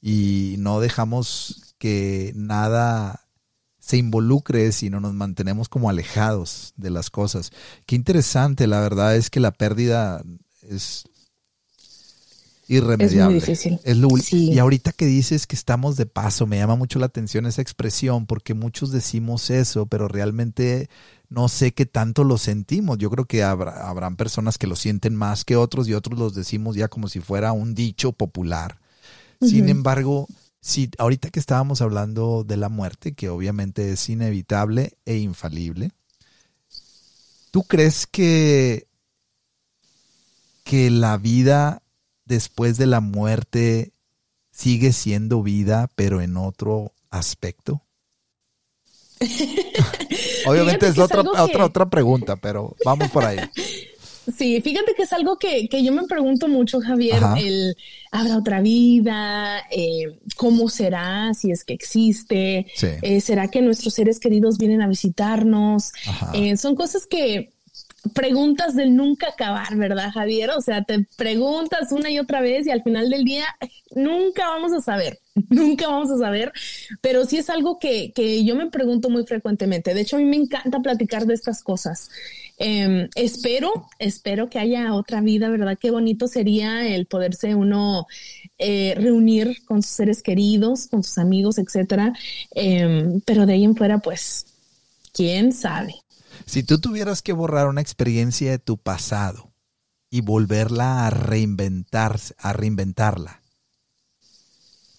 [SPEAKER 1] y no dejamos que nada se involucre, sino nos mantenemos como alejados de las cosas. Qué interesante, la verdad es que la pérdida es irremediable.
[SPEAKER 2] Es muy difícil.
[SPEAKER 1] Y ahorita que dices que estamos de paso, me llama mucho la atención esa expresión, porque muchos decimos eso, pero realmente no sé qué tanto lo sentimos. Yo creo que habrá, habrán personas que lo sienten más que otros y otros los decimos ya como si fuera un dicho popular. Sin embargo, si ahorita que estábamos hablando de la muerte, que obviamente es inevitable e infalible, ¿tú crees que, que la vida después de la muerte sigue siendo vida, pero en otro aspecto? Obviamente es otra, otra, otra pregunta, pero vamos por ahí.
[SPEAKER 2] Sí, fíjate que es algo que, yo me pregunto mucho, Javier, el ¿habrá otra vida? Eh, ¿Cómo será? Si es que existe. Eh, ¿Será que nuestros seres queridos vienen a visitarnos? Eh, son cosas que preguntas del nunca acabar, ¿verdad, Javier? O sea, te preguntas una y otra vez y al final del día nunca vamos a saber, nunca vamos a saber, pero sí es algo que, que yo me pregunto muy frecuentemente. De hecho, a mí me encanta platicar de estas cosas. Em, espero, espero que haya otra vida, ¿verdad? Qué bonito sería el poderse uno eh, reunir con sus seres queridos, con sus amigos, etcétera. Em, pero de ahí en fuera, pues, quién sabe.
[SPEAKER 1] Si tú tuvieras que borrar una experiencia de tu pasado y volverla a reinventar, a reinventarla.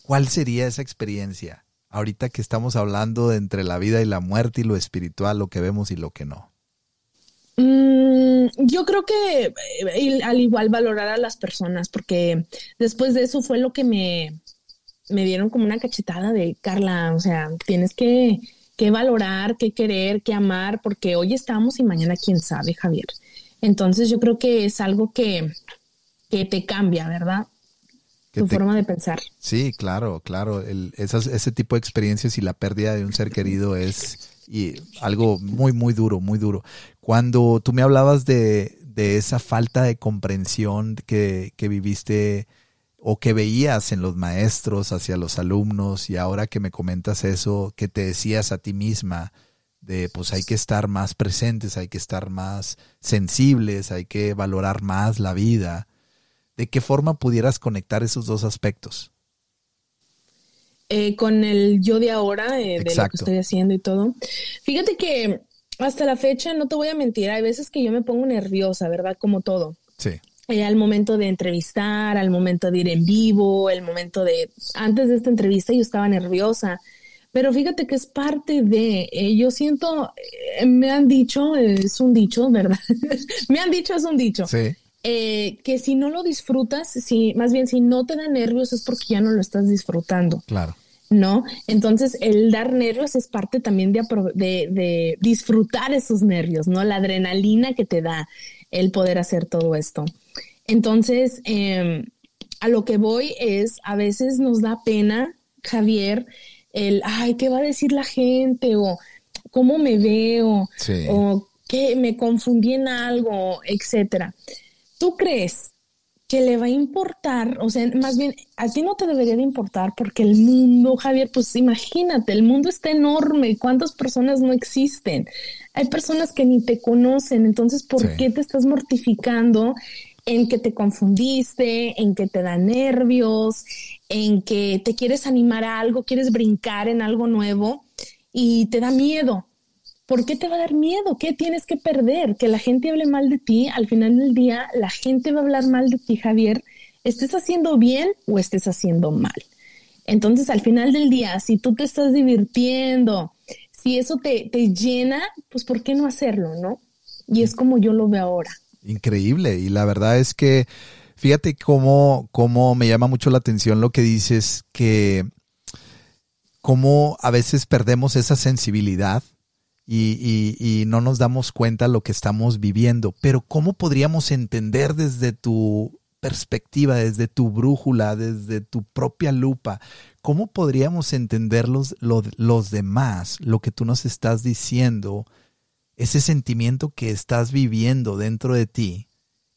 [SPEAKER 1] ¿Cuál sería esa experiencia? Ahorita que estamos hablando de entre la vida y la muerte y lo espiritual, lo que vemos y lo que no.
[SPEAKER 2] Mm, yo creo que eh, al igual valorar a las personas, porque después de eso fue lo que me, me dieron como una cachetada de Carla, o sea, tienes que, que valorar, que querer, que amar, porque hoy estamos y mañana quién sabe, Javier. Entonces yo creo que es algo que, que te cambia, ¿verdad? tu forma de pensar.
[SPEAKER 1] Sí, claro, claro. El, esas, ese tipo de experiencias y la pérdida de un ser querido es y algo muy, muy duro, muy duro. Cuando tú me hablabas de, de esa falta de comprensión que, que viviste o que veías en los maestros hacia los alumnos y ahora que me comentas eso, que te decías a ti misma de pues hay que estar más presentes, hay que estar más sensibles, hay que valorar más la vida. ¿De qué forma pudieras conectar esos dos aspectos?
[SPEAKER 2] Eh, con el yo de ahora, eh, de lo que estoy haciendo y todo. Fíjate que hasta la fecha, no te voy a mentir, hay veces que yo me pongo nerviosa, ¿verdad? Como todo.
[SPEAKER 1] Sí.
[SPEAKER 2] Eh, al momento de entrevistar, al momento de ir en vivo, el momento de... Antes de esta entrevista yo estaba nerviosa, pero fíjate que es parte de... Eh, yo siento, eh, me han dicho, es un dicho, ¿verdad? me han dicho, es un dicho.
[SPEAKER 1] Sí.
[SPEAKER 2] que si no lo disfrutas, si más bien si no te da nervios es porque ya no lo estás disfrutando.
[SPEAKER 1] Claro.
[SPEAKER 2] ¿no? Entonces, el dar nervios es parte también de, de, disfrutar esos nervios, ¿no? La adrenalina que te da el poder hacer todo esto. Entonces, em, a lo que voy es, a veces nos da pena, Javier, el, ay, ¿qué va a decir la gente? O cómo me veo, o que me confundí en algo, etcétera. ¿Tú crees que le va a importar, o sea, más bien a ti no te debería de importar porque el mundo, Javier, pues imagínate, el mundo está enorme, ¿cuántas personas no existen? Hay personas que ni te conocen, entonces, ¿por qué te estás mortificando en que te confundiste, en que te da nervios, en que te quieres animar a algo, quieres brincar en algo nuevo y te da miedo? ¿Por qué te va a dar miedo? ¿Qué tienes que perder? Que la gente hable mal de ti. Al final del día, la gente va a hablar mal de ti, Javier. Estés haciendo bien o estés haciendo mal. Entonces, al final del día, si tú te estás divirtiendo, si eso te, te llena, pues ¿por qué no hacerlo, no? Y es como yo lo veo ahora.
[SPEAKER 1] Increíble. Y la verdad es que, fíjate cómo, cómo me llama mucho la atención lo que dices, que cómo a veces perdemos esa sensibilidad y, no nos damos cuenta lo que estamos viviendo. Pero ¿cómo podríamos entender desde tu perspectiva, desde tu brújula, desde tu propia lupa, cómo podríamos entender los, los demás, lo que tú nos estás diciendo, ese sentimiento que estás viviendo dentro de ti?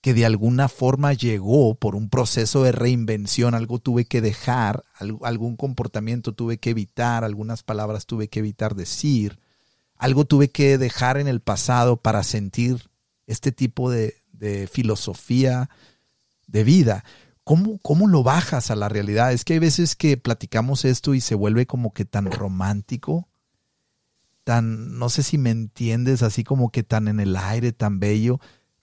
[SPEAKER 1] que de alguna forma llegó por un proceso de reinvención, algo tuve que dejar, algún comportamiento tuve que evitar, algunas palabras tuve que evitar decir, algo tuve que dejar en el pasado para sentir este tipo de, filosofía de vida. ¿Cómo, ¿Cómo, lo bajas a la realidad? Es que hay veces que platicamos esto y se vuelve como que tan romántico, tan, no sé si me entiendes, así como que tan en el aire, tan bello,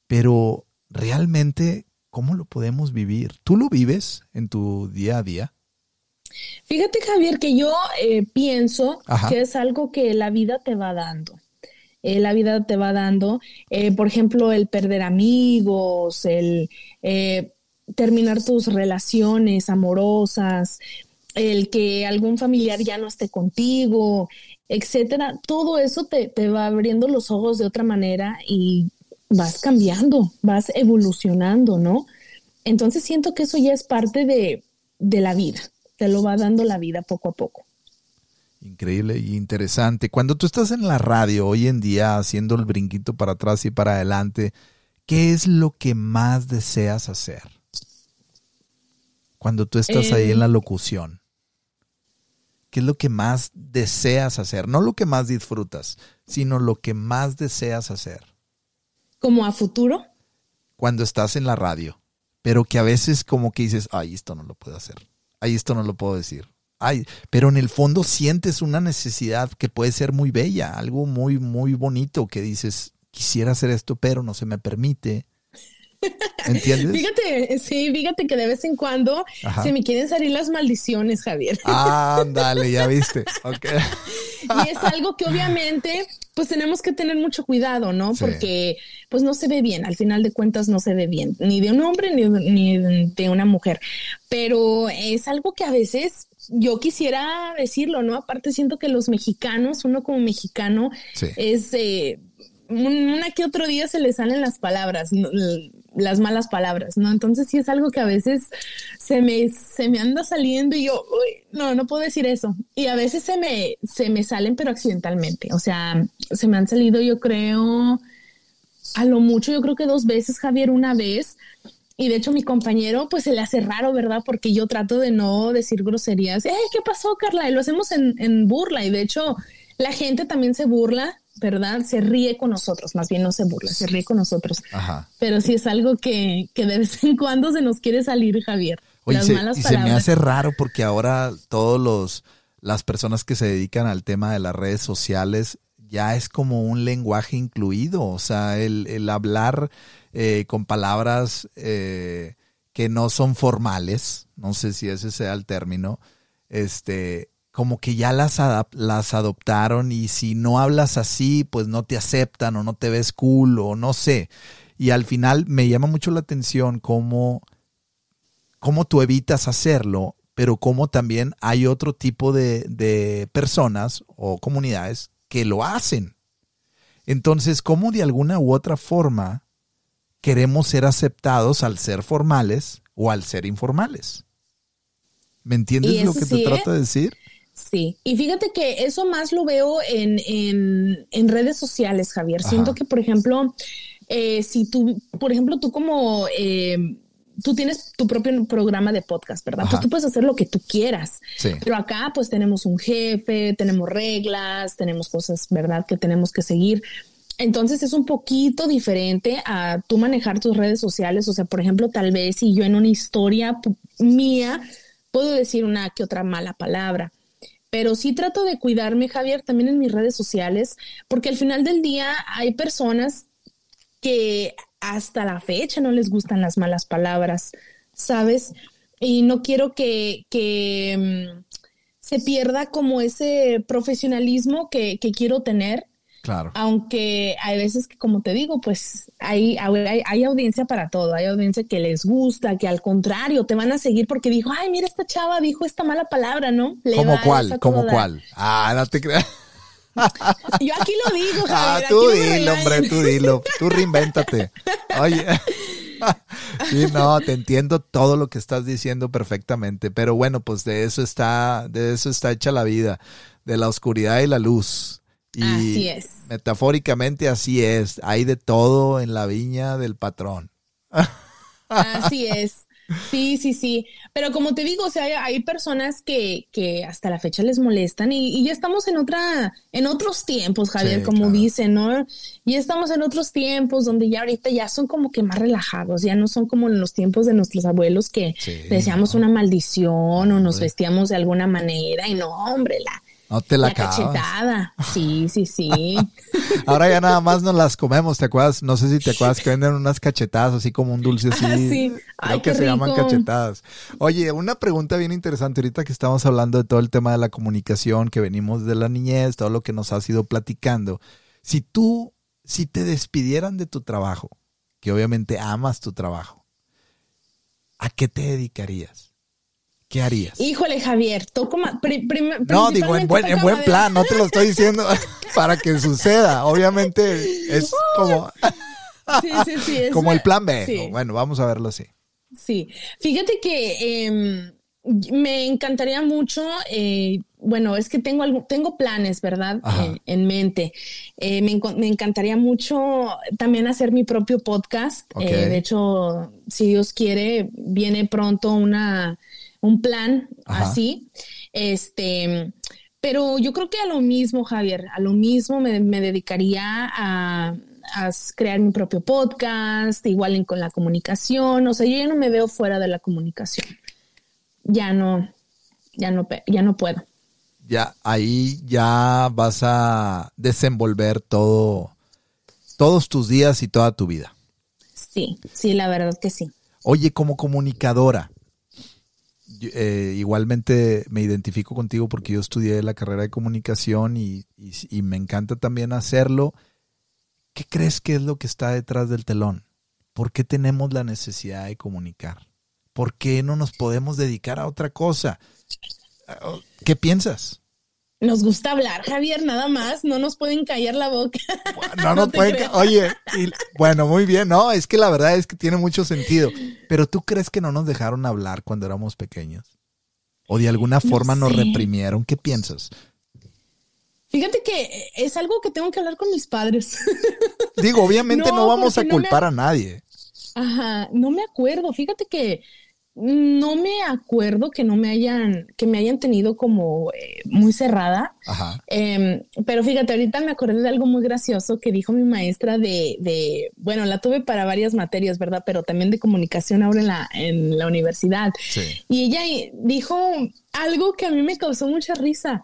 [SPEAKER 1] pero realmente, ¿cómo lo podemos vivir? ¿Tú lo vives en tu día a día?
[SPEAKER 2] Fíjate, Javier, que yo eh, pienso que es algo que la vida te va dando. Eh, la vida te va dando, eh, por ejemplo, el perder amigos, el terminar tus relaciones amorosas, el que algún familiar ya no esté contigo, etcétera. Todo eso te, te va abriendo los ojos de otra manera y vas cambiando, vas evolucionando, ¿no? Entonces siento que eso ya es parte de, de la vida te lo va dando la vida poco a poco.
[SPEAKER 1] Increíble y interesante. Cuando tú estás en la radio hoy en día haciendo el brinquito para atrás y para adelante, ¿qué es lo que más deseas hacer? Cuando tú estás ahí en la em. locución. ¿Qué es lo que más deseas hacer? No lo que más disfrutas, sino lo que más deseas hacer.
[SPEAKER 2] ¿Como a futuro?
[SPEAKER 1] Cuando estás en la radio, pero que a veces como que dices, ay, esto no lo puedo hacer Ahí esto no lo puedo decir. Ay, pero en el fondo sientes una necesidad que puede ser muy bella, algo muy, muy bonito que dices, quisiera hacer esto, pero no se me permite. ¿Entiendes?
[SPEAKER 2] Fíjate, sí, fíjate que de vez en cuando se me quieren salir las maldiciones, Javier.
[SPEAKER 1] Ándale, ya viste. Okay.
[SPEAKER 2] y es algo que obviamente, pues tenemos que tener mucho cuidado, ¿no? Porque pues no se ve bien, al final de cuentas no se ve bien, ni de un hombre ni, ni de una mujer. Pero es algo que a veces yo quisiera decirlo, ¿no? Aparte siento que los mexicanos, uno como mexicano, es... Eh, una que otro día se le salen las palabras, las malas palabras, ¿no? Entonces sí es algo que a veces se me, se me anda saliendo y yo, no, no puedo decir eso. Y a veces se me, se me salen, pero accidentalmente. O sea, se me han salido, yo creo, a lo mucho, yo creo que dos veces, Javier, una vez. Y de hecho mi compañero pues se le hace raro, ¿verdad? Porque yo trato de no decir groserías. Eh, ¿qué pasó, Carla? Y lo hacemos en, en burla. Y de hecho la gente también se burla ¿verdad? Se ríe con nosotros, más bien no se burla, se ríe con nosotros. Ajá. Pero sí es algo que, que de vez en cuando se nos quiere salir, Javier.
[SPEAKER 1] Oye, se, y se me hace raro porque ahora todos los las personas que se dedican al tema de las redes sociales ya es como un lenguaje incluido, o sea, el, el hablar eh, con palabras eh, que no son formales, no sé si ese sea el término, este, como que ya las, las adoptaron y si no hablas así, pues no te aceptan o no te ves cool o no sé. Y al final me llama mucho la atención cómo, cómo tú evitas hacerlo, pero cómo también hay otro tipo de, de personas o comunidades que lo hacen. Entonces, ¿cómo de alguna u otra forma queremos ser aceptados al ser formales o al ser informales? ¿Me entiendes lo que te trato de decir?
[SPEAKER 2] Sí, y fíjate que eso más lo veo en, en, redes sociales, Javier. Siento que, por ejemplo, eh, si tú, por ejemplo, tú como... Eh, tú tienes tu propio programa de podcast, ¿verdad? Pues tú puedes hacer lo que tú quieras. Sí. Pero acá pues tenemos un jefe, tenemos reglas, tenemos cosas, ¿verdad? Que tenemos que seguir. Entonces es un poquito diferente a tú manejar tus redes sociales. O sea, por ejemplo, tal vez si yo en una historia mía puedo decir una que otra mala palabra pero sí trato de cuidarme, Javier, también en mis redes sociales, porque al final del día hay personas que hasta la fecha no les gustan las malas palabras, ¿sabes? Y no quiero que, que mm, se pierda como ese profesionalismo que, que quiero tener Claro. Aunque hay veces que, como te digo, pues hay, hay, audiencia para todo. Hay audiencia que les gusta, que al contrario te van a seguir porque dijo, ay, mira, esta chava dijo esta mala palabra, ¿no?
[SPEAKER 1] ¿Cómo cuál? ¿Cómo cuál? Ah, no te creas.
[SPEAKER 2] Yo aquí lo digo, Javier.
[SPEAKER 1] Ah, tú dilo, hombre, tú dilo. Tú reinvéntate. Oye. Sí, no, te entiendo todo lo que estás diciendo perfectamente, pero bueno, pues de eso está, de eso está hecha la vida, de la oscuridad y la luz. Y
[SPEAKER 2] así es.
[SPEAKER 1] Metafóricamente así es. Hay de todo en la viña del patrón.
[SPEAKER 2] Así es. Sí, sí, sí. Pero como te digo, o sea, hay, personas que, que, hasta la fecha les molestan y, ya estamos en otra, en otros tiempos, Javier, como dicen, ¿no? Ya estamos en otros tiempos donde ya ahorita ya son como que más relajados, ya no son como en los tiempos de nuestros abuelos que decíamos una maldición o nos vestíamos de alguna manera y no, hombre, la,
[SPEAKER 1] no te la, la
[SPEAKER 2] cachetada. Sí, sí, sí.
[SPEAKER 1] Ahora ya nada más nos las comemos, ¿te acuerdas? No sé si te acuerdas que venden unas cachetadas así como un dulce así. Ah, sí. Creo que se llaman cachetadas. Oye, una pregunta bien interesante ahorita que estamos hablando de todo el tema de la comunicación, que venimos de la niñez, todo lo que nos has ido platicando. Si tú, si te despidieran de tu trabajo, que obviamente amas tu trabajo, ¿a qué te dedicarías? ¿Qué harías?
[SPEAKER 2] Híjole, Javier, toco más.
[SPEAKER 1] no, digo, en buen, en buen plan, no te lo estoy diciendo para que suceda. Obviamente es como. sí, sí, sí, como el plan B. Bueno, vamos a verlo así.
[SPEAKER 2] Sí, fíjate que em, me encantaría mucho. Eh, bueno, es que tengo algo, tengo planes, ¿verdad? Eh, en mente. Eh, me, me, encantaría mucho también hacer mi propio podcast. de hecho, si Dios quiere, viene pronto una un plan así. Este, pero yo creo que a lo mismo, Javier, a lo mismo me, dedicaría a, crear mi propio podcast, igual en, con la comunicación. O sea, yo ya no me veo fuera de la comunicación. Ya no, ya no, ya no puedo.
[SPEAKER 1] Ya, ahí ya vas a desenvolver todo, todos tus días y toda tu vida.
[SPEAKER 2] Sí, sí, la verdad que sí.
[SPEAKER 1] Oye, como comunicadora, eh, igualmente me identifico contigo porque yo estudié la carrera de comunicación y, y, me encanta también hacerlo. ¿Qué crees que es lo que está detrás del telón? ¿Por qué tenemos la necesidad de comunicar? ¿Por qué no nos podemos dedicar a otra cosa? ¿Qué piensas?
[SPEAKER 2] Nos gusta hablar, Javier, nada más. No nos pueden callar la boca.
[SPEAKER 1] No nos pueden. Oye, bueno, muy bien. No, es que la verdad es que tiene mucho sentido. Pero tú crees que no nos dejaron hablar cuando éramos pequeños? ¿O de alguna forma nos reprimieron? ¿Qué piensas?
[SPEAKER 2] Fíjate que es algo que tengo que hablar con mis padres.
[SPEAKER 1] Digo, obviamente no, vamos a culpar a nadie.
[SPEAKER 2] Ajá, no me acuerdo. Fíjate que no me acuerdo que no me hayan, que me hayan tenido como eh, muy cerrada. Ajá. Em, pero fíjate, ahorita me acordé de algo muy gracioso que dijo mi maestra de, de, bueno, la tuve para varias materias, ¿verdad? Pero también de comunicación ahora en la, en la universidad. Sí. Y ella dijo algo que a mí me causó mucha risa.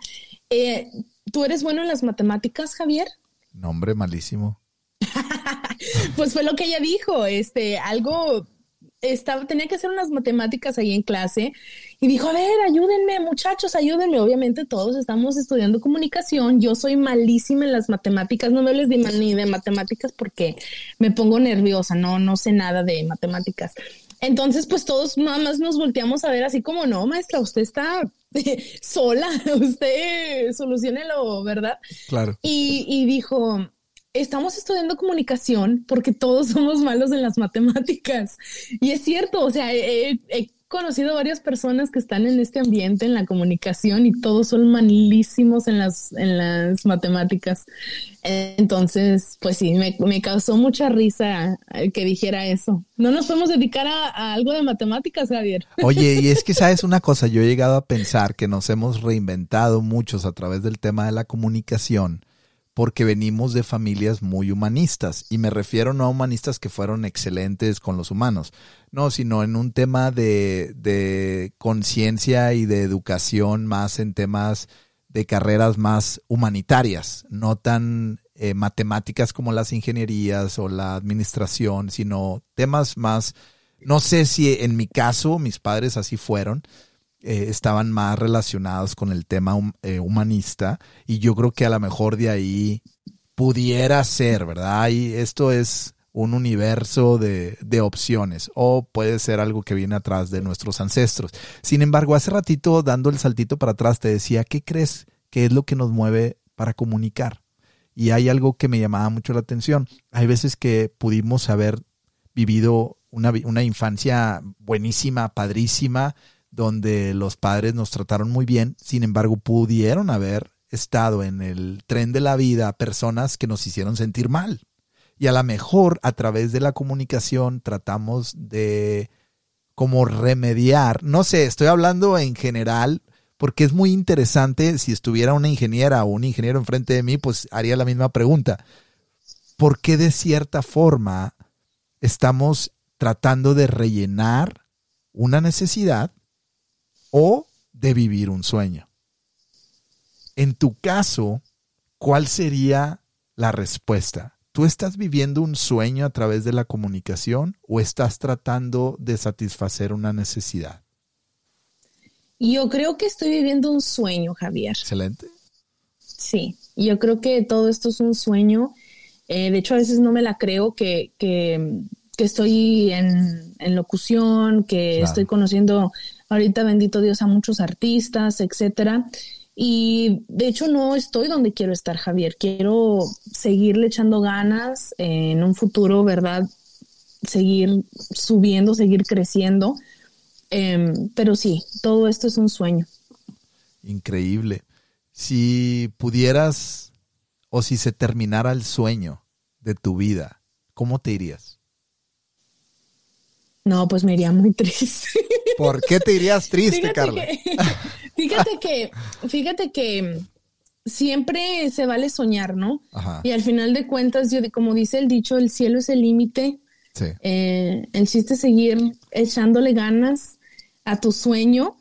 [SPEAKER 2] Eh, ¿Tú eres bueno en las matemáticas, Javier?
[SPEAKER 1] No, hombre, malísimo.
[SPEAKER 2] pues fue lo que ella dijo, este, algo estaba, tenía que hacer unas matemáticas ahí en clase y dijo, a ver, ayúdenme, muchachos, ayúdenme. Obviamente todos estamos estudiando comunicación. Yo soy malísima en las matemáticas. No me hables de, ni de matemáticas porque me pongo nerviosa. No, no sé nada de matemáticas. Entonces, pues todos mamás nos volteamos a ver así como, no, maestra, usted está sola, usted solucionelo, ¿verdad?
[SPEAKER 1] Claro.
[SPEAKER 2] Y, y dijo, estamos estudiando comunicación porque todos somos malos en las matemáticas. Y es cierto, o sea, he, conocido varias personas que están en este ambiente, en la comunicación, y todos son malísimos en las, en las matemáticas. Entonces, pues sí, me, causó mucha risa que dijera eso. No nos podemos dedicar a, a, algo de matemáticas, Javier.
[SPEAKER 1] Oye, y es que sabes una cosa, yo he llegado a pensar que nos hemos reinventado muchos a través del tema de la comunicación porque venimos de familias muy humanistas. Y me refiero no a humanistas que fueron excelentes con los humanos, no, sino en un tema de, de conciencia y de educación más en temas de carreras más humanitarias, no tan eh, matemáticas como las ingenierías o la administración, sino temas más, no sé si en mi caso mis padres así fueron, eh, estaban más relacionados con el tema eh, humanista y yo creo que a lo mejor de ahí pudiera ser, ¿verdad? Y esto es un universo de, de, opciones o puede ser algo que viene atrás de nuestros ancestros. Sin embargo, hace ratito dando el saltito para atrás te decía, ¿qué crees que es lo que nos mueve para comunicar? Y hay algo que me llamaba mucho la atención. Hay veces que pudimos haber vivido una, una infancia buenísima, padrísima, donde los padres nos trataron muy bien, sin embargo pudieron haber estado en el tren de la vida personas que nos hicieron sentir mal. Y a lo mejor a través de la comunicación tratamos de como remediar, no sé, estoy hablando en general, porque es muy interesante, si estuviera una ingeniera o un ingeniero enfrente de mí, pues haría la misma pregunta. ¿Por qué de cierta forma estamos tratando de rellenar una necesidad o de vivir un sueño. En tu caso, ¿cuál sería la respuesta? ¿Tú estás viviendo un sueño a través de la comunicación o estás tratando de satisfacer una necesidad?
[SPEAKER 2] Yo creo que estoy viviendo un sueño, Javier.
[SPEAKER 1] Excelente.
[SPEAKER 2] Sí, yo creo que todo esto es un sueño. Eh, de hecho, a veces no me la creo que, que, estoy en, locución, que estoy conociendo ahorita bendito Dios a muchos artistas, etcétera. Y de hecho no estoy donde quiero estar, Javier. Quiero seguirle echando ganas en un futuro, ¿verdad? Seguir subiendo, seguir creciendo. Em, pero sí, todo esto es un sueño.
[SPEAKER 1] Increíble. Si pudieras o si se terminara el sueño de tu vida, ¿cómo te irías?
[SPEAKER 2] No, pues me iría muy triste.
[SPEAKER 1] ¿Por qué te irías triste, Carla?
[SPEAKER 2] fíjate que, fíjate que siempre se vale soñar, ¿no? Y al final de cuentas, yo, como dice el dicho, el cielo es el límite. Sí. Eh, el chiste es seguir echándole ganas a tu sueño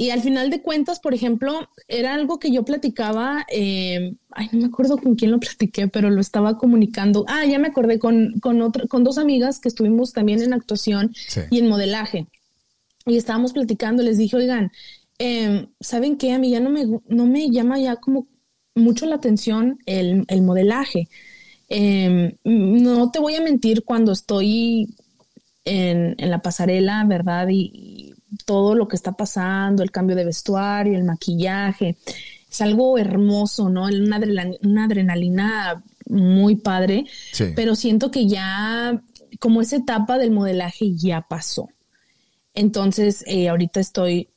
[SPEAKER 2] Y al final de cuentas, por ejemplo, era algo que yo platicaba, eh, ay, no me acuerdo con quién lo platiqué, pero lo estaba comunicando. Ah, ya me acordé con, con, con dos amigas que estuvimos también en actuación y en modelaje. Y estábamos platicando, les dije, oigan, em, ¿saben qué? A mí ya no me, no me llama ya como mucho la atención el, el modelaje. Em, no te voy a mentir cuando estoy en, en la pasarela, ¿verdad? Y, todo lo que está pasando, el cambio de vestuario, el maquillaje. Es algo hermoso, ¿no? Una adrenalina, una adrenalina muy padre, pero siento que ya como esa etapa del modelaje ya pasó. Entonces, eh, ahorita estoy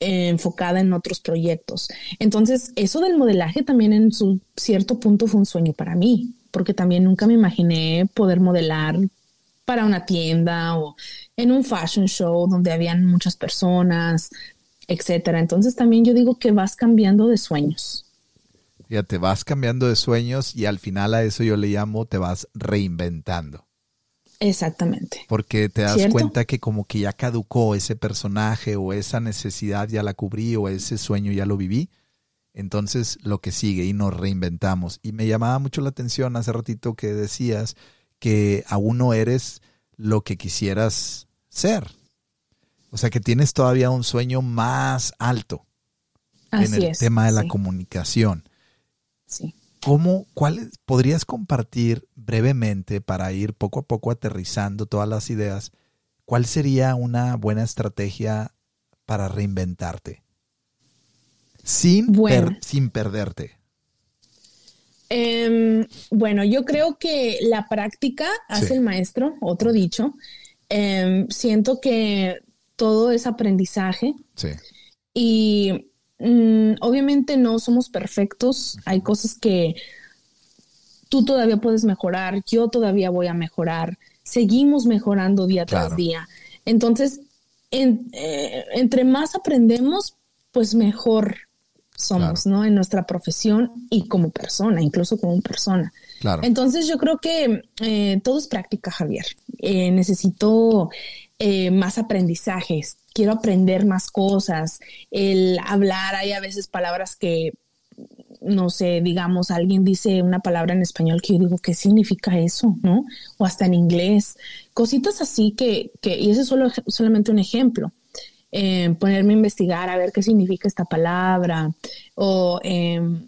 [SPEAKER 2] eh, enfocada en otros proyectos. Entonces, eso del modelaje también en su cierto punto fue un sueño para mí, porque también nunca me imaginé poder modelar para una tienda o en un fashion show donde habían muchas personas, etcétera. Entonces también yo digo que vas cambiando de sueños.
[SPEAKER 1] te vas cambiando de sueños y al final a eso yo le llamo te vas reinventando.
[SPEAKER 2] Exactamente.
[SPEAKER 1] Porque te das cuenta que como que ya caducó ese personaje o esa necesidad ya la cubrí o ese sueño ya lo viví. Entonces lo que sigue y nos reinventamos. Y me llamaba mucho la atención hace ratito que decías que aún no eres lo que quisieras ser. O sea que tienes todavía un sueño más alto en el tema de la comunicación.
[SPEAKER 2] Sí.
[SPEAKER 1] ¿Cómo, cuál, podrías compartir brevemente para ir poco a poco aterrizando todas las ideas? ¿Cuál sería una buena estrategia para reinventarte? Sin, sin perderte.
[SPEAKER 2] Em, bueno, yo creo que la práctica hace el maestro, otro dicho. Em, siento que todo es aprendizaje.
[SPEAKER 1] Sí.
[SPEAKER 2] Y mm, obviamente no somos perfectos. Hay cosas que tú todavía puedes mejorar, yo todavía voy a mejorar. Seguimos mejorando día tras día. Entonces, eh, entre más aprendemos, pues mejor somos, ¿no? En nuestra profesión y como persona, incluso como persona.
[SPEAKER 1] Claro.
[SPEAKER 2] Entonces yo creo que eh, todo es práctica, Javier. Eh, necesito eh, más aprendizajes, quiero aprender más cosas, el hablar, hay a veces palabras que, no sé, digamos, alguien dice una palabra en español que yo digo, ¿qué significa eso? ¿No? O hasta en inglés, cositas así que, que y ese es solo, solamente un ejemplo. Eh, ponerme a investigar a ver qué significa esta palabra o em,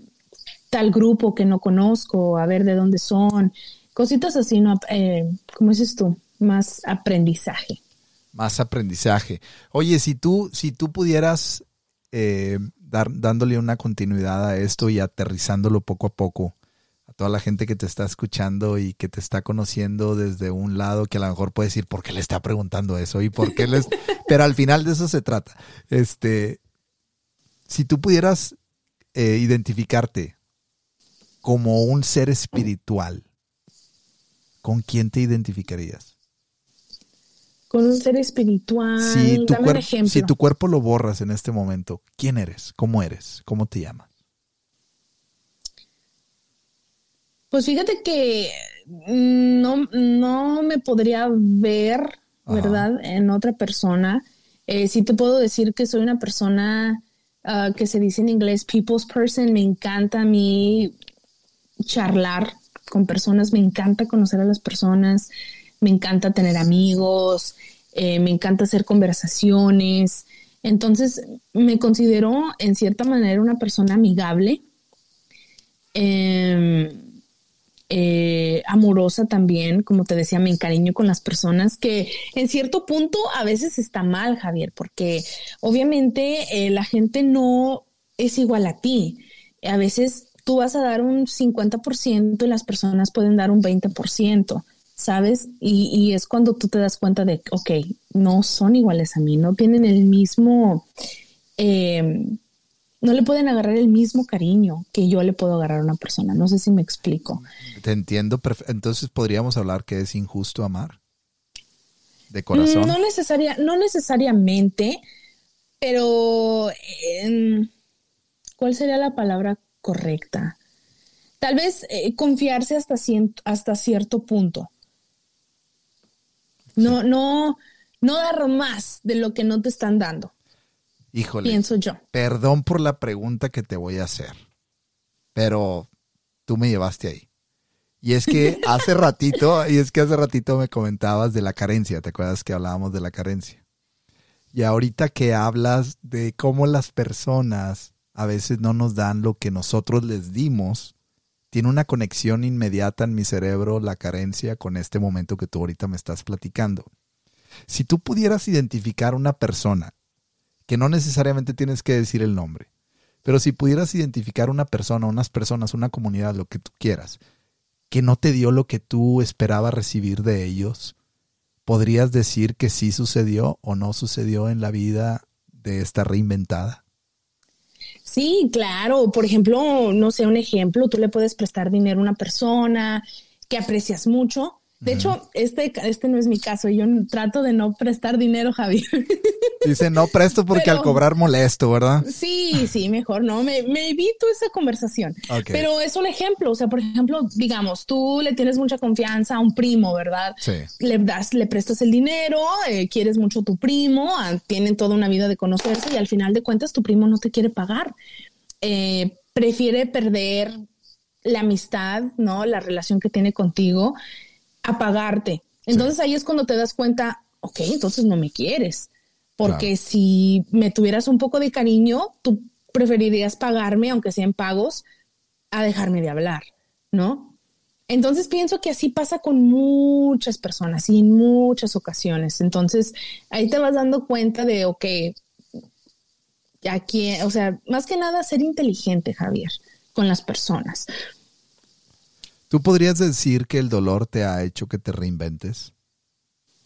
[SPEAKER 2] tal grupo que no conozco, a ver de dónde son, cositas así, ¿no? Eh, ¿Cómo dices tú? Más aprendizaje.
[SPEAKER 1] Más aprendizaje. Oye, si tú, si tú pudieras eh, dar, dándole una continuidad a esto y aterrizándolo poco a poco, toda la gente que te está escuchando y que te está conociendo desde un lado que a lo mejor puede decir, ¿por qué le está preguntando eso? ¿Y por qué les...? Pero al final de eso se trata. Este, si tú pudieras eh, identificarte como un ser espiritual, ¿con quién te identificarías?
[SPEAKER 2] Con un ser espiritual.
[SPEAKER 1] Si tu, si tu cuerpo lo borras en este momento, ¿quién eres? ¿Cómo eres? ¿Cómo te llamas?
[SPEAKER 2] Pues fíjate que mm, no, no me podría ver, ¿verdad? En otra persona. Eh, sí te puedo decir que soy una persona ah, que se dice en inglés people's person. Me encanta a mí charlar con personas, me encanta conocer a las personas, me encanta tener amigos, eh, me encanta hacer conversaciones. Entonces me considero en cierta manera una persona amigable. Eh, eh, amorosa también, como te decía, me encariño con las personas que en cierto punto a veces está mal, Javier, porque obviamente eh, la gente no es igual a ti. A veces tú vas a dar un 50% y las personas pueden dar un 20%, ¿sabes? Y, es cuando tú te das cuenta de, ok, no son iguales a mí, no tienen el mismo... Eh, no le pueden agarrar el mismo cariño que yo le puedo agarrar a una persona. No sé si me explico.
[SPEAKER 1] Te entiendo. Entonces podríamos hablar que es injusto amar de corazón.
[SPEAKER 2] No, necesaria, no necesariamente, pero ¿cuál sería la palabra correcta? Tal vez eh, confiarse hasta, hasta cierto punto. No, no, no dar más de lo que no te están dando.
[SPEAKER 1] Híjole.
[SPEAKER 2] Pienso yo.
[SPEAKER 1] Perdón por la pregunta que te voy a hacer, pero tú me llevaste ahí. Y es que hace ratito, y es que hace ratito me comentabas de la carencia, ¿te acuerdas que hablábamos de la carencia? Y ahorita que hablas de cómo las personas a veces no nos dan lo que nosotros les dimos, tiene una conexión inmediata en mi cerebro la carencia con este momento que tú ahorita me estás platicando. Si tú pudieras identificar una persona, que no necesariamente tienes que decir el nombre, pero si pudieras identificar una persona, unas personas, una comunidad, lo que tú quieras, que no te dio lo que tú esperabas recibir de ellos, ¿podrías decir que sí sucedió o no sucedió en la vida de esta reinventada?
[SPEAKER 2] Sí, claro. Por ejemplo, no sé, un ejemplo, tú le puedes prestar dinero a una persona que aprecias mucho de hecho, este, este no es mi caso. Yo trato de no prestar dinero, Javier.
[SPEAKER 1] Dice, no presto porque al cobrar molesto, ¿verdad?
[SPEAKER 2] Sí, sí, mejor no. Me, evito esa conversación. Pero es un ejemplo. O sea, por ejemplo, digamos, tú le tienes mucha confianza a un primo, ¿verdad? Sí. Le das, le prestas el dinero, eh, quieres mucho a tu primo, ah, tienen toda una vida de conocerse y al final de cuentas tu primo no te quiere pagar. Eh, prefiere perder la amistad, ¿no? La relación que tiene contigo apagarte. Entonces ahí es cuando te das cuenta, ok, entonces no me quieres. Porque si me tuvieras un poco de cariño, tú preferirías pagarme, aunque sean pagos, a dejarme de hablar, ¿no? Entonces pienso que así pasa con muchas personas y en muchas ocasiones. Entonces ahí te vas dando cuenta de, ok, aquí, o sea, más que nada ser inteligente, Javier, con las personas.
[SPEAKER 1] ¿Tú podrías decir que el dolor te ha hecho que te reinventes?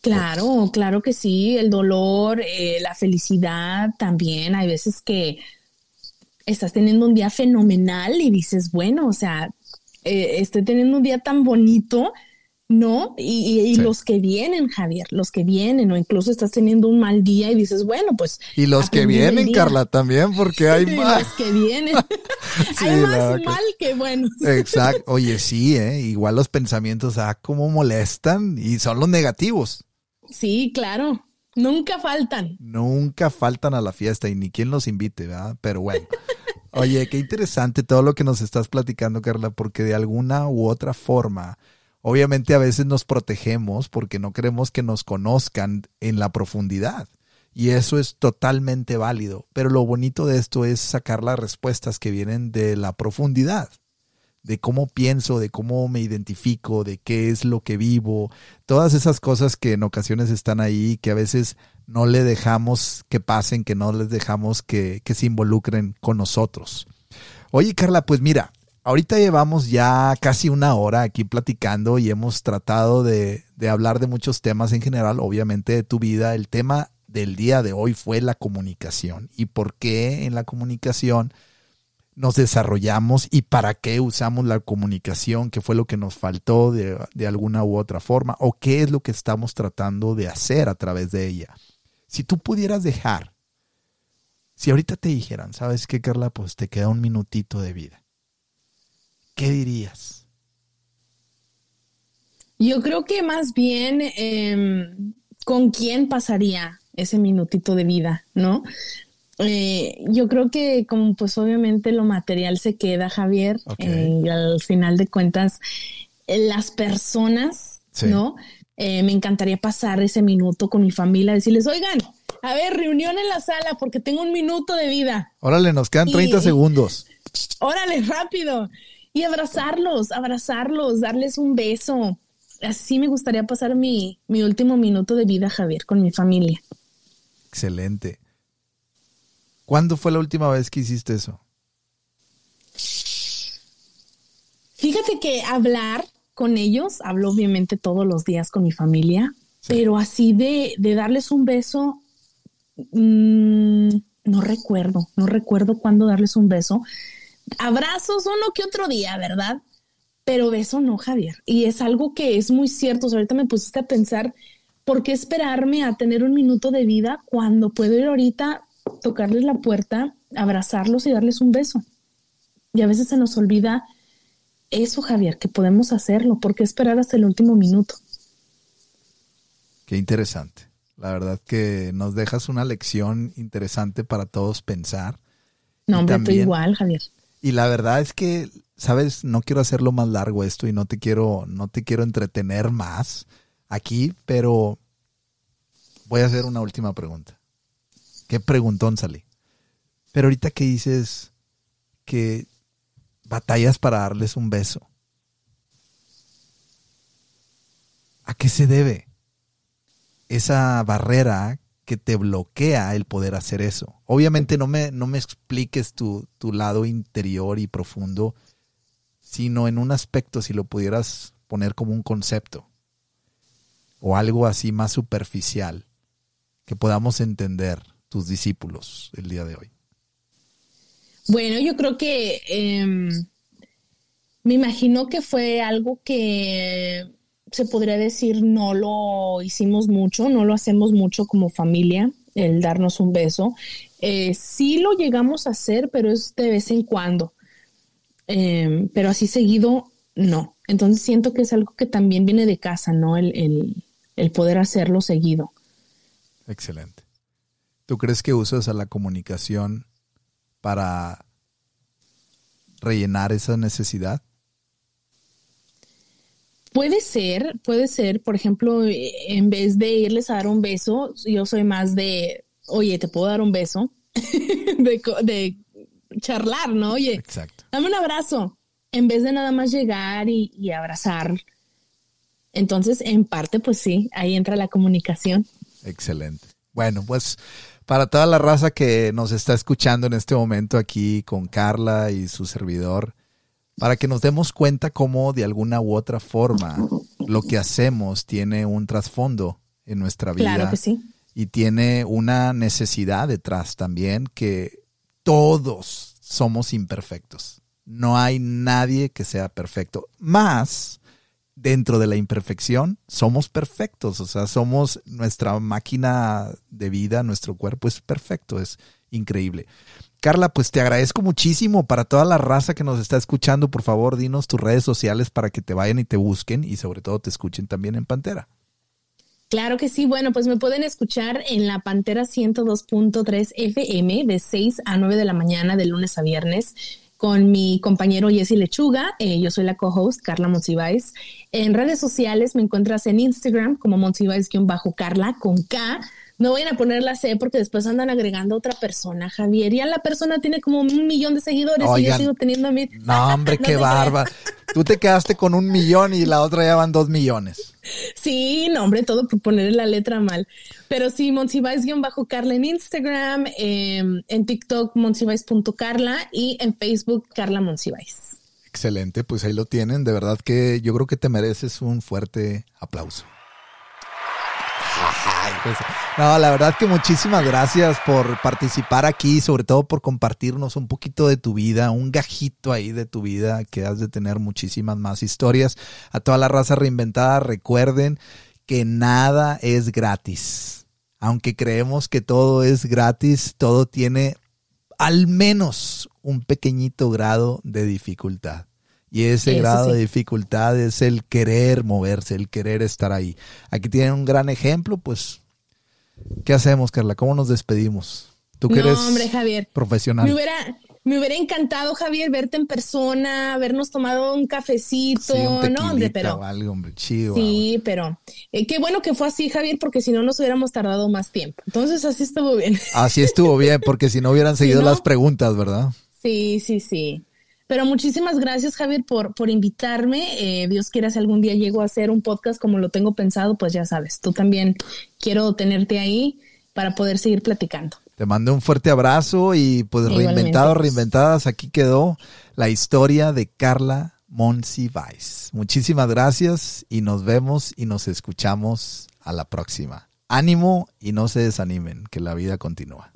[SPEAKER 2] Claro, claro que sí. El dolor, eh, la felicidad también. Hay veces que estás teniendo un día fenomenal y dices, bueno, o sea, eh, estoy teniendo un día tan bonito ¿no? Y, los que vienen, Javier, los que vienen, o incluso estás teniendo un mal día y dices, bueno, pues.
[SPEAKER 1] Y los que vienen, Carla, también, porque hay más.
[SPEAKER 2] Los que vienen. hay más mal que bueno.
[SPEAKER 1] Exacto. Oye, sí, ¿eh? Igual los pensamientos, ah, cómo molestan y son los negativos.
[SPEAKER 2] Sí, claro. Nunca faltan.
[SPEAKER 1] Nunca faltan a la fiesta y ni quien los invite, ¿verdad? Pero bueno. Oye, qué interesante todo lo que nos estás platicando, Carla, porque de alguna u otra forma Obviamente a veces nos protegemos porque no queremos que nos conozcan en la profundidad. Y eso es totalmente válido. Pero lo bonito de esto es sacar las respuestas que vienen de la profundidad, de cómo pienso, de cómo me identifico, de qué es lo que vivo, todas esas cosas que en ocasiones están ahí, que a veces no le dejamos que pasen, que no les dejamos que, se involucren con nosotros. Oye, Carla, pues mira, ahorita llevamos ya casi una hora aquí platicando y hemos tratado de, hablar de muchos temas en general, obviamente de tu vida. El tema del día de hoy fue la comunicación y por qué en la comunicación nos desarrollamos y para qué usamos la comunicación, qué fue lo que nos faltó de, de, alguna u otra forma o qué es lo que estamos tratando de hacer a través de ella. Si tú pudieras dejar, si ahorita te dijeran, ¿sabes qué, Carla? Pues te queda un minutito de vida. ¿Qué dirías?
[SPEAKER 2] Yo creo que más bien em, con quién pasaría ese minutito de vida, ¿no? Eh, yo creo que como pues obviamente lo material se queda, Javier, eh, y al final de cuentas, las personas, ¿no? Eh, me encantaría pasar ese minuto con mi familia, decirles, oigan, a ver, reunión en la sala porque tengo un minuto de vida.
[SPEAKER 1] Órale, nos quedan 30 segundos.
[SPEAKER 2] Órale, rápido y abrazarlos, abrazarlos, darles un beso. Así me gustaría pasar mi, mi último minuto de vida, Javier, con mi familia.
[SPEAKER 1] Excelente. ¿Cuándo fue la última vez que hiciste eso?
[SPEAKER 2] Fíjate que hablar con ellos, hablo obviamente todos los días con mi familia, pero así de, de, darles un beso, mm, no recuerdo, no recuerdo cuándo darles un beso abrazos uno que otro día, ¿verdad? Pero beso no, Javier. Y es algo que es muy cierto. ahorita me pusiste a pensar, ¿por qué esperarme a tener un minuto de vida cuando puedo ir ahorita, tocarles la puerta, abrazarlos y darles un beso? Y a veces se nos olvida eso, Javier, que podemos hacerlo. ¿Por qué esperar hasta el último minuto?
[SPEAKER 1] Qué interesante. La verdad que nos dejas una lección interesante para todos pensar.
[SPEAKER 2] No, hombre, tú igual, Javier.
[SPEAKER 1] Y la verdad es que, sabes, no quiero hacerlo más largo esto y no te quiero, no te quiero entretener más aquí, pero voy a hacer una última pregunta. ¿Qué preguntón salí? Pero ahorita que dices que batallas para darles un beso, ¿a qué se debe esa barrera que te bloquea el poder hacer eso? Obviamente no me, no me expliques tu, tu lado interior y profundo, sino en un aspecto, si lo pudieras poner como un concepto o algo así más superficial que podamos entender tus discípulos el día de hoy?
[SPEAKER 2] Bueno, yo creo que em, me imagino que fue algo que se podría decir no lo hicimos mucho, no lo hacemos mucho como familia, el darnos un beso. Eh, sí lo llegamos a hacer, pero es de vez en cuando. Em, pero así seguido, no. Entonces siento que es algo que también viene de casa, ¿no? el, el poder hacerlo seguido.
[SPEAKER 1] Excelente. ¿Tú crees que usas a la comunicación para rellenar esa necesidad?
[SPEAKER 2] Puede ser, puede ser. Por ejemplo, en vez de irles a dar un beso, yo soy más de, oye, ¿te puedo dar un beso? de, charlar, ¿no? Oye, Exacto. dame un abrazo. En vez de nada más llegar y, y abrazar entonces, en parte, pues sí, ahí entra la comunicación.
[SPEAKER 1] Excelente. Bueno, pues para toda la raza que nos está escuchando en este momento aquí con Carla y su servidor, para que nos demos cuenta cómo de alguna u otra forma lo que hacemos tiene un trasfondo en nuestra vida.
[SPEAKER 2] Claro que sí.
[SPEAKER 1] Y tiene una necesidad detrás también que todos somos imperfectos. No hay nadie que sea perfecto. Más dentro de la imperfección somos perfectos, o sea, somos nuestra máquina de vida, nuestro cuerpo es perfecto, es increíble. Carla, pues te agradezco muchísimo para toda la raza que nos está escuchando. Por favor, dinos tus redes sociales para que te vayan y te busquen y sobre todo te escuchen también en Pantera.
[SPEAKER 2] Claro que sí. Bueno, pues me pueden escuchar en la Pantera 102.3 FM de 6 a 9 de la mañana de lunes a viernes con mi compañero Jesse Lechuga. Eh, yo soy la co-host Carla Monsiváis. En redes sociales me encuentras en Instagram como Monsiváis-Carla con K. No vayan a poner la C porque después andan agregando a otra persona, Javier. Ya la persona tiene como un millón de seguidores y yo sigo teniendo a mí.
[SPEAKER 1] No, hombre, qué barba. Tú te quedaste con un millón y la otra ya van dos millones.
[SPEAKER 2] Sí, no, hombre, todo por poner la letra mal. Pero sí, bajo carla en Instagram, em, en TikTok monsiváis.carla y en Facebook Carla Monsiváis.
[SPEAKER 1] Excelente, pues ahí lo tienen. De verdad que yo creo que te mereces un fuerte aplauso. No, la verdad que muchísimas gracias por participar aquí, sobre todo por compartirnos un poquito de tu vida, un gajito ahí de tu vida, que has de tener muchísimas más historias. A toda la raza reinventada, recuerden que nada es gratis. Aunque creemos que todo es gratis, todo tiene al menos un pequeñito grado de dificultad. Y ese grado de dificultad es el querer moverse, el querer estar ahí. Aquí tienen un gran ejemplo, pues, ¿qué hacemos, Carla? ¿Cómo nos despedimos? Tú que eres
[SPEAKER 2] hombre, Javier.
[SPEAKER 1] profesional.
[SPEAKER 2] Me hubiera, me hubiera encantado, Javier, verte en persona, habernos tomado un cafecito, ¿no? Hombre, pero.
[SPEAKER 1] Algo, hombre, chido,
[SPEAKER 2] sí, pero eh, qué bueno que fue así, Javier, porque si no nos hubiéramos tardado más tiempo. Entonces así estuvo bien.
[SPEAKER 1] Así estuvo bien, porque si no hubieran seguido las preguntas, ¿verdad?
[SPEAKER 2] Sí, sí, sí. Pero muchísimas gracias, Javier, por, por invitarme. Eh, Dios quiera si algún día llego a hacer un podcast como lo tengo pensado, pues ya sabes, tú también quiero tenerte ahí para poder seguir platicando.
[SPEAKER 1] Te mando un fuerte abrazo y pues reinventado, reinventadas, aquí quedó la historia de Carla Monsi Weiss. Muchísimas gracias y nos vemos y nos escuchamos a la próxima. Ánimo y no se desanimen, que la vida continúa.